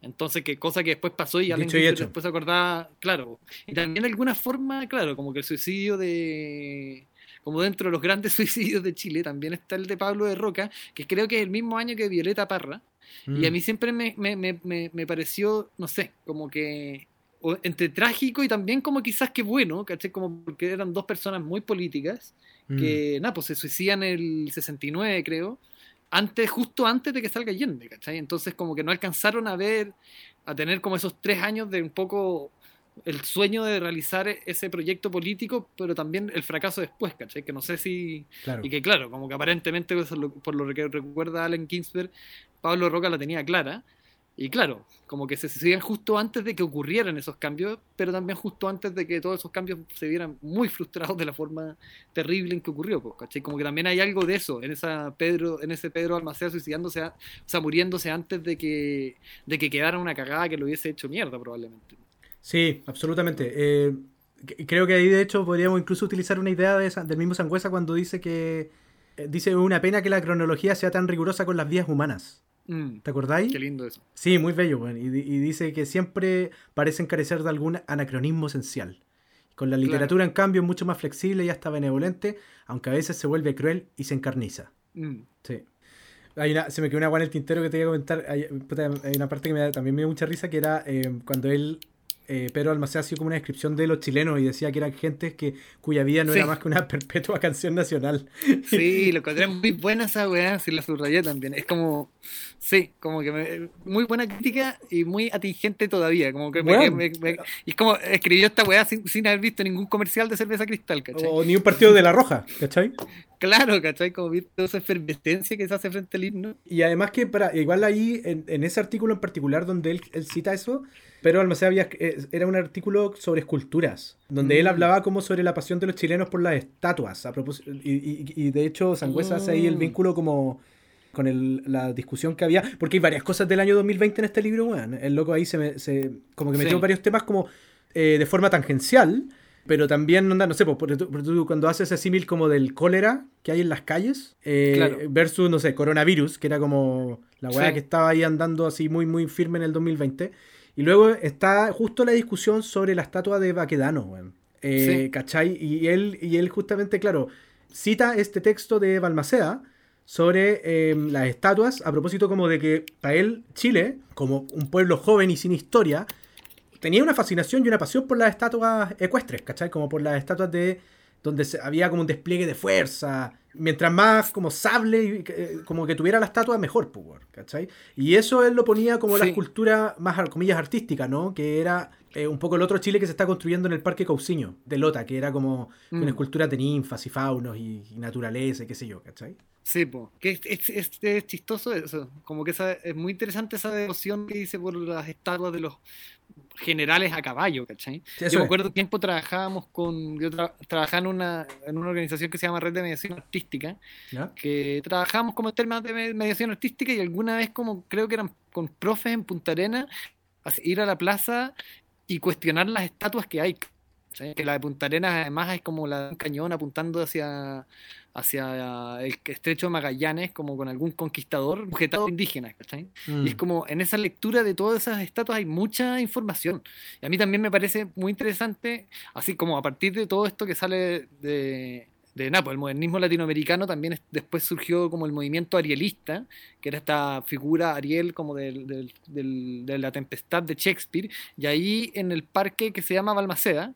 Entonces, que cosa que después pasó y alguien después se acordaba, claro. Y también de alguna forma, claro, como que el suicidio de. Como dentro de los grandes suicidios de Chile, también está el de Pablo de Roca, que creo que es el mismo año que Violeta Parra. Y a mm. mí siempre me, me, me, me pareció, no sé, como que entre trágico y también como quizás que bueno, ¿cachai? Como porque eran dos personas muy políticas que, mm. nada, pues se suicidan en el 69, creo, antes, justo antes de que salga Allende, ¿cachai? Entonces como que no alcanzaron a ver, a tener como esos tres años de un poco el sueño de realizar ese proyecto político, pero también el fracaso después, ¿cachai? Que no sé si... Y que claro, como que aparentemente, por lo que recuerda Allen Ginsberg, Pablo Roca la tenía clara, y claro, como que se suicidan justo antes de que ocurrieran esos cambios, pero también justo antes de que todos esos cambios se vieran muy frustrados de la forma terrible en que ocurrió, pues, ¿cachai? Como que también hay algo de eso en esa Pedro, en ese Pedro Almacea suicidándose, o sea, muriéndose antes de que, de que quedara una cagada que lo hubiese hecho mierda probablemente. Sí, absolutamente. Eh, creo que ahí de hecho podríamos incluso utilizar una idea de del mismo Sangüesa cuando dice que eh, dice una pena que la cronología sea tan rigurosa con las vías humanas. Mm. ¿Te acordáis? Qué lindo eso. Sí, muy bello, y, dice que siempre parece carecer de algún anacronismo esencial. Con la literatura, en cambio, es mucho más flexible y hasta benevolente, aunque a veces se vuelve cruel y se encarniza. Mm. Sí. Hay una, se me quedó una guana en el tintero que te voy a comentar. Hay, una parte que también me dio mucha risa, que era eh, cuando él eh, Pedro Almacén hacía como una descripción de los chilenos y decía que eran gente que, cuya vida no era más que una perpetua canción nacional. Sí, lo encontré muy buena esa weá, si la subrayé también. Es como, sí, como que muy buena crítica y muy atingente todavía. Como que y es como escribió esta weá sin, haber visto ningún comercial de cerveza cristal, ¿cachai? O ni un partido de la roja, ¿cachai? Claro, ¿cachai? Como visto esa efervescencia que se hace frente al himno. Y además que para, igual ahí, en, ese artículo en particular donde él, él cita eso, pero Almacén había, eh, era un artículo sobre esculturas, donde él mm. hablaba como sobre la pasión de los chilenos por las estatuas. A propósito, y, de hecho, Sangüesa hace ahí el mm. vínculo como con el, la discusión que había, porque hay varias cosas del año 2020 en este libro, bueno, el loco ahí se, me, se como que metió varios temas como eh, de forma tangencial, pero también, no, sé, tú, cuando haces ese símil como del cólera que hay en las calles, eh, versus, no sé, coronavirus, que era como la weá que estaba ahí andando así muy, muy firme en el 2020. Y luego está justo la discusión sobre la estatua de Baquedano, eh, ¿Cachai? Y él, y él justamente, claro, cita este texto de Balmaceda sobre em, las estatuas, a propósito como de que para él Chile, como un pueblo joven y sin historia, tenía una fascinación y una pasión por las estatuas ecuestres, ¿cachai? Como por las estatuas de donde había como un despliegue de fuerza. Mientras más como sable, eh, como que tuviera la estatua, mejor, pues, ¿cachai? Y eso él lo ponía como la escultura más, comillas, artística, ¿no? Que era eh, un poco el otro Chile que se está construyendo en el Parque Cauciño, de Lota, que era como una mm. escultura de ninfas y faunos y, naturaleza y qué sé yo, ¿cachai? Sí, pues, que es, chistoso eso, como que es muy interesante esa devoción que dice por las estatuas de los generales a caballo, ¿cachai? yo me acuerdo tiempo trabajábamos con, yo trabajaba en una, en una organización que se llama Red de Mediación Artística, que trabajábamos como en términos de mediación artística y alguna vez como creo que eran con profes en Punta Arena, ir a la plaza y cuestionar las estatuas que hay. Que la de Punta Arenas además es como la de un cañón apuntando hacia, hacia el estrecho de Magallanes, como con algún conquistador, objetado indígena. Mm. Y es como en esa lectura de todas esas estatuas hay mucha información. Y a mí también me parece muy interesante, así como a partir de todo esto que sale de, de Napo, el modernismo latinoamericano también después surgió como el movimiento arielista, que era esta figura Ariel como de la tempestad de Shakespeare, y ahí en el parque que se llama Balmaceda,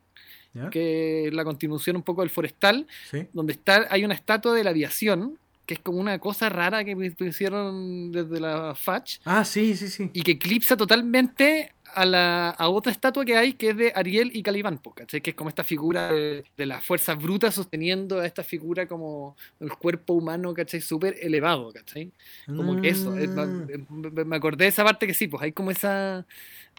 que es la continuación un poco del forestal, donde está, hay una estatua de la aviación, que es como una cosa rara que hicieron desde la FACH. Ah, sí, sí, sí. Y que eclipsa totalmente a, la, a otra estatua que hay que es de Ariel y Calibán, ¿cachai? Que es como esta figura de, la fuerza bruta sosteniendo a esta figura como el cuerpo humano, ¿cachai? Súper elevado, ¿cachai? Como que eso. Mm. me acordé de esa parte que sí, pues hay como esa.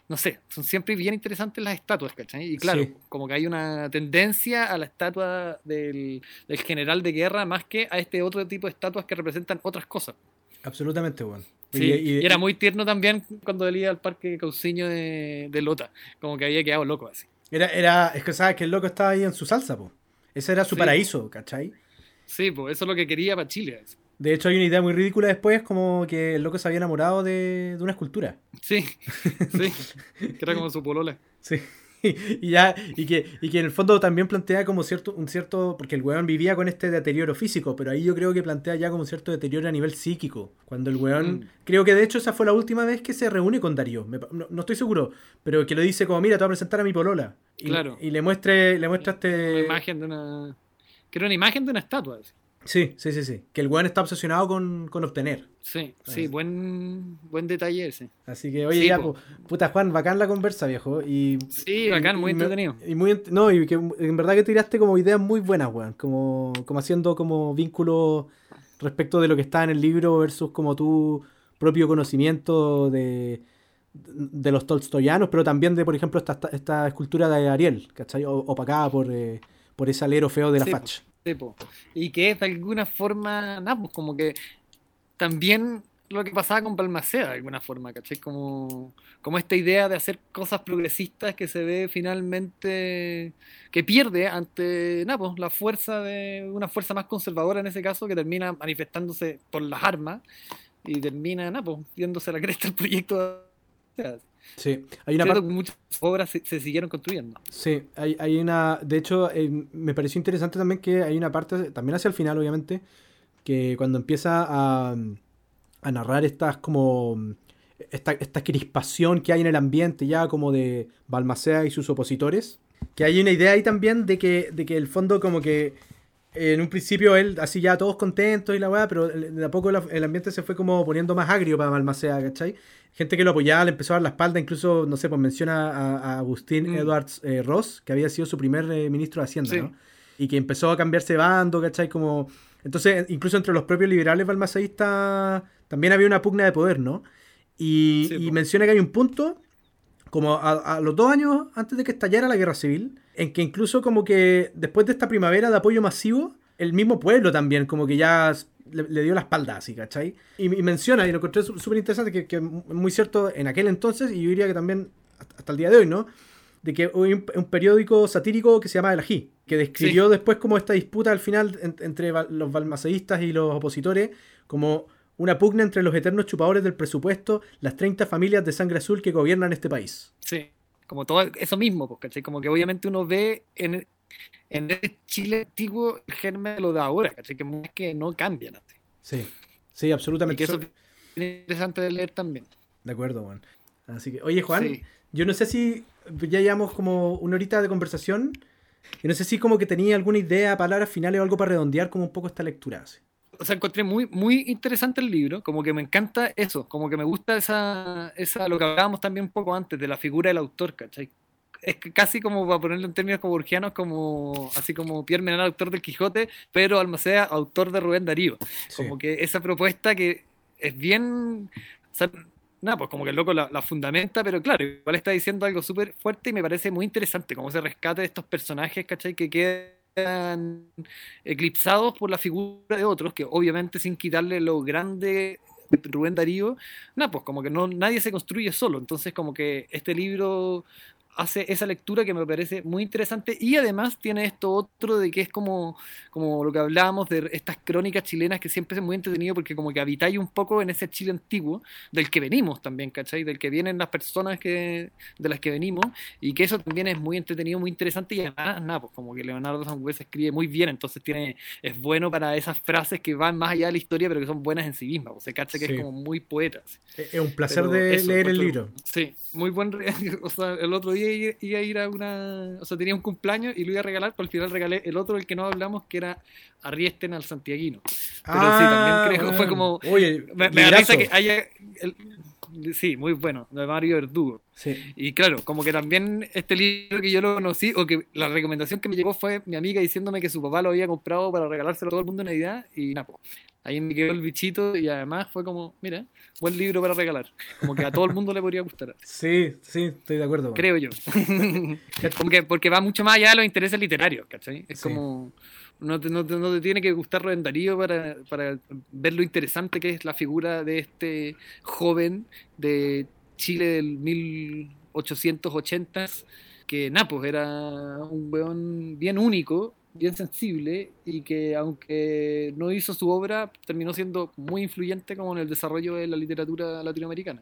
No sé, son siempre bien interesantes las estatuas, ¿cachai? Y claro, como que hay una tendencia a la estatua del, del general de guerra más que a este otro tipo de estatuas que representan otras cosas. Absolutamente, bueno. Sí, y, era muy tierno también cuando él iba al parque Cauciño de, de, Lota, como que había quedado loco así. Era, era, es que sabes que el loco estaba ahí en su salsa, po. Ese era su paraíso, ¿cachai? Sí, pues eso es lo que quería para Chile. De hecho, hay una idea muy ridícula después, como que el loco se había enamorado de, de una escultura. Sí, sí, que era como su polola. Sí. y ya, y que, y que en el fondo también plantea como cierto, un cierto, porque el weón vivía con este deterioro físico, pero ahí yo creo que plantea ya como cierto deterioro a nivel psíquico. Cuando el weón, Mm. creo que de hecho esa fue la última vez que se reúne con Darío, Me no, no estoy seguro, pero que le dice como, mira, te voy a presentar a mi polola. Y, Claro. y le muestre, le muestra Una este... imagen de una. Que era una imagen de una estatua. así. Sí, sí, sí, sí. Que el weón está obsesionado con, con obtener. Sí, sí, buen, buen detalle ese. Así que, oye, Sí, ya, po. pu- puta Juan, bacán la conversa, viejo. Y, Sí, bacán, muy y me- entretenido. Y muy, no, y que en verdad que tiraste como ideas muy buenas, weón. Como, como haciendo como vínculos respecto de lo que está en el libro versus como tu propio conocimiento de, de los tolstoyanos, pero también de, por ejemplo, esta, esta, escultura de Ariel, ¿cachai? O- Opacada por, eh, por ese alero feo de la Sí, facha. Y que es de alguna forma, nada, pues como que también lo que pasaba con Balmaceda de alguna forma, ¿cachai? Como, como esta idea de hacer cosas progresistas que se ve finalmente que pierde ante nada, pues, la fuerza de una fuerza más conservadora en ese caso que termina manifestándose por las armas y termina nada, pues, viéndose la cresta el proyecto. de- Sí, hay una parte... muchas obras se, se siguieron construyendo. Sí, hay, hay una. De hecho, eh, me pareció interesante también que hay una parte, también hacia el final, obviamente, que cuando empieza a, a narrar estas como. Esta, esta crispación que hay en el ambiente ya como de Balmaceda y sus opositores. Que hay una idea ahí también de que, de que el fondo como que en un principio él así ya todos contentos y la weá, pero de a poco el ambiente se fue como poniendo más agrio para Balmaceda, ¿cachai? Gente que lo apoyaba le empezó a dar la espalda, incluso, no sé, pues menciona a, a Agustín Mm. Edwards eh, Ross, que había sido su primer eh, ministro de Hacienda, Sí. ¿no? Y que empezó a cambiarse de bando, ¿cachai? Como... Entonces, incluso entre los propios liberales balmaceístas también había una pugna de poder, ¿no? Y, Sí, y po. menciona que hay un punto, como a, a los dos años antes de que estallara la guerra civil, en que incluso como que después de esta primavera de apoyo masivo, el mismo pueblo también como que ya le, le dio la espalda así, ¿cachai? Y, y menciona, y lo encontré súper interesante, que, que es muy cierto en aquel entonces, y yo diría que también hasta el día de hoy, ¿no? De que hay un, un periódico satírico que se llama El Ají, que describió después como esta disputa al final en- entre los balmaceístas y los opositores, como una pugna entre los eternos chupadores del presupuesto, las 30 familias de sangre azul que gobiernan este país. Sí, como todo eso mismo, pues, ¿cachai? Como que obviamente uno ve en, en el Chile antiguo el germen de lo de ahora, ¿cachai? Que es que no cambian. así. Sí, sí, Y absolutamente. que eso es interesante de leer también. De acuerdo, Juan. Así que, oye, Juan, Sí. yo no sé si ya llevamos como una horita de conversación. Y no sé si como que tenía alguna idea, palabras finales o algo para redondear como un poco esta lectura. así. O sea, encontré muy, muy interesante el libro, como que me encanta eso, como que me gusta esa, esa, lo que hablábamos también un poco antes, de la figura del autor, ¿cachai? Es que casi como, para ponerlo en términos como burgianos, como, así como Pierre Menal, autor del Quijote, pero Almaceda, autor de Rubén Darío. Como que esa propuesta que es bien. O sea, nada, pues como que el loco la, la fundamenta, pero claro, igual está diciendo algo súper fuerte y me parece muy interesante, como ese rescate de estos personajes, ¿cachai? Que quedan eclipsados por la figura de otros, que obviamente sin quitarle lo grande de Rubén Darío, nada, pues como que no, nadie se construye solo. Entonces, como que este libro hace esa lectura que me parece muy interesante y además tiene esto otro de que es como, como lo que hablábamos de estas crónicas chilenas que siempre es muy entretenido porque como que habitáis un poco en ese Chile antiguo del que venimos también, ¿cachai? Del que vienen las personas que, de las que venimos y que eso también es muy entretenido, muy interesante y además, nada, pues como que Leonardo Sangüesa escribe muy bien, entonces tiene, es bueno para esas frases que van más allá de la historia pero que son buenas en sí mismas, o se cacha que Sí. es como muy poeta. Es un placer Pero de eso, leer el libro. Sí, muy buen. O sea, el otro día iba iba a ir a una. O sea, tenía un cumpleaños y lo iba a regalar, pero al final regalé el otro, el que no hablamos, que era Arriesten al Santiaguino. Pero sí, también creo que fue como. Ah, Oye, Me, me da que haya. el- sí, muy bueno, de Mario Verdugo. Sí. Y claro, como que también este libro que yo lo conocí, o que la recomendación que me llegó fue mi amiga diciéndome que su papá lo había comprado para regalárselo a todo el mundo en Navidad, y nada. Ahí me quedó el bichito, y además fue como, mira, buen libro para regalar. Como que a todo el mundo le podría gustar, Sí, sí, estoy de acuerdo. Creo yo. como que porque va mucho más allá de los intereses literarios, ¿cachai? Es Sí. como. No te, no, te, no te tiene que gustar Rubén Darío para, para ver lo interesante que es la figura de este joven de Chile del 1880, que Napos era un weón bien único bien sensible y que aunque no hizo su obra, terminó siendo muy influyente como en el desarrollo de la literatura latinoamericana.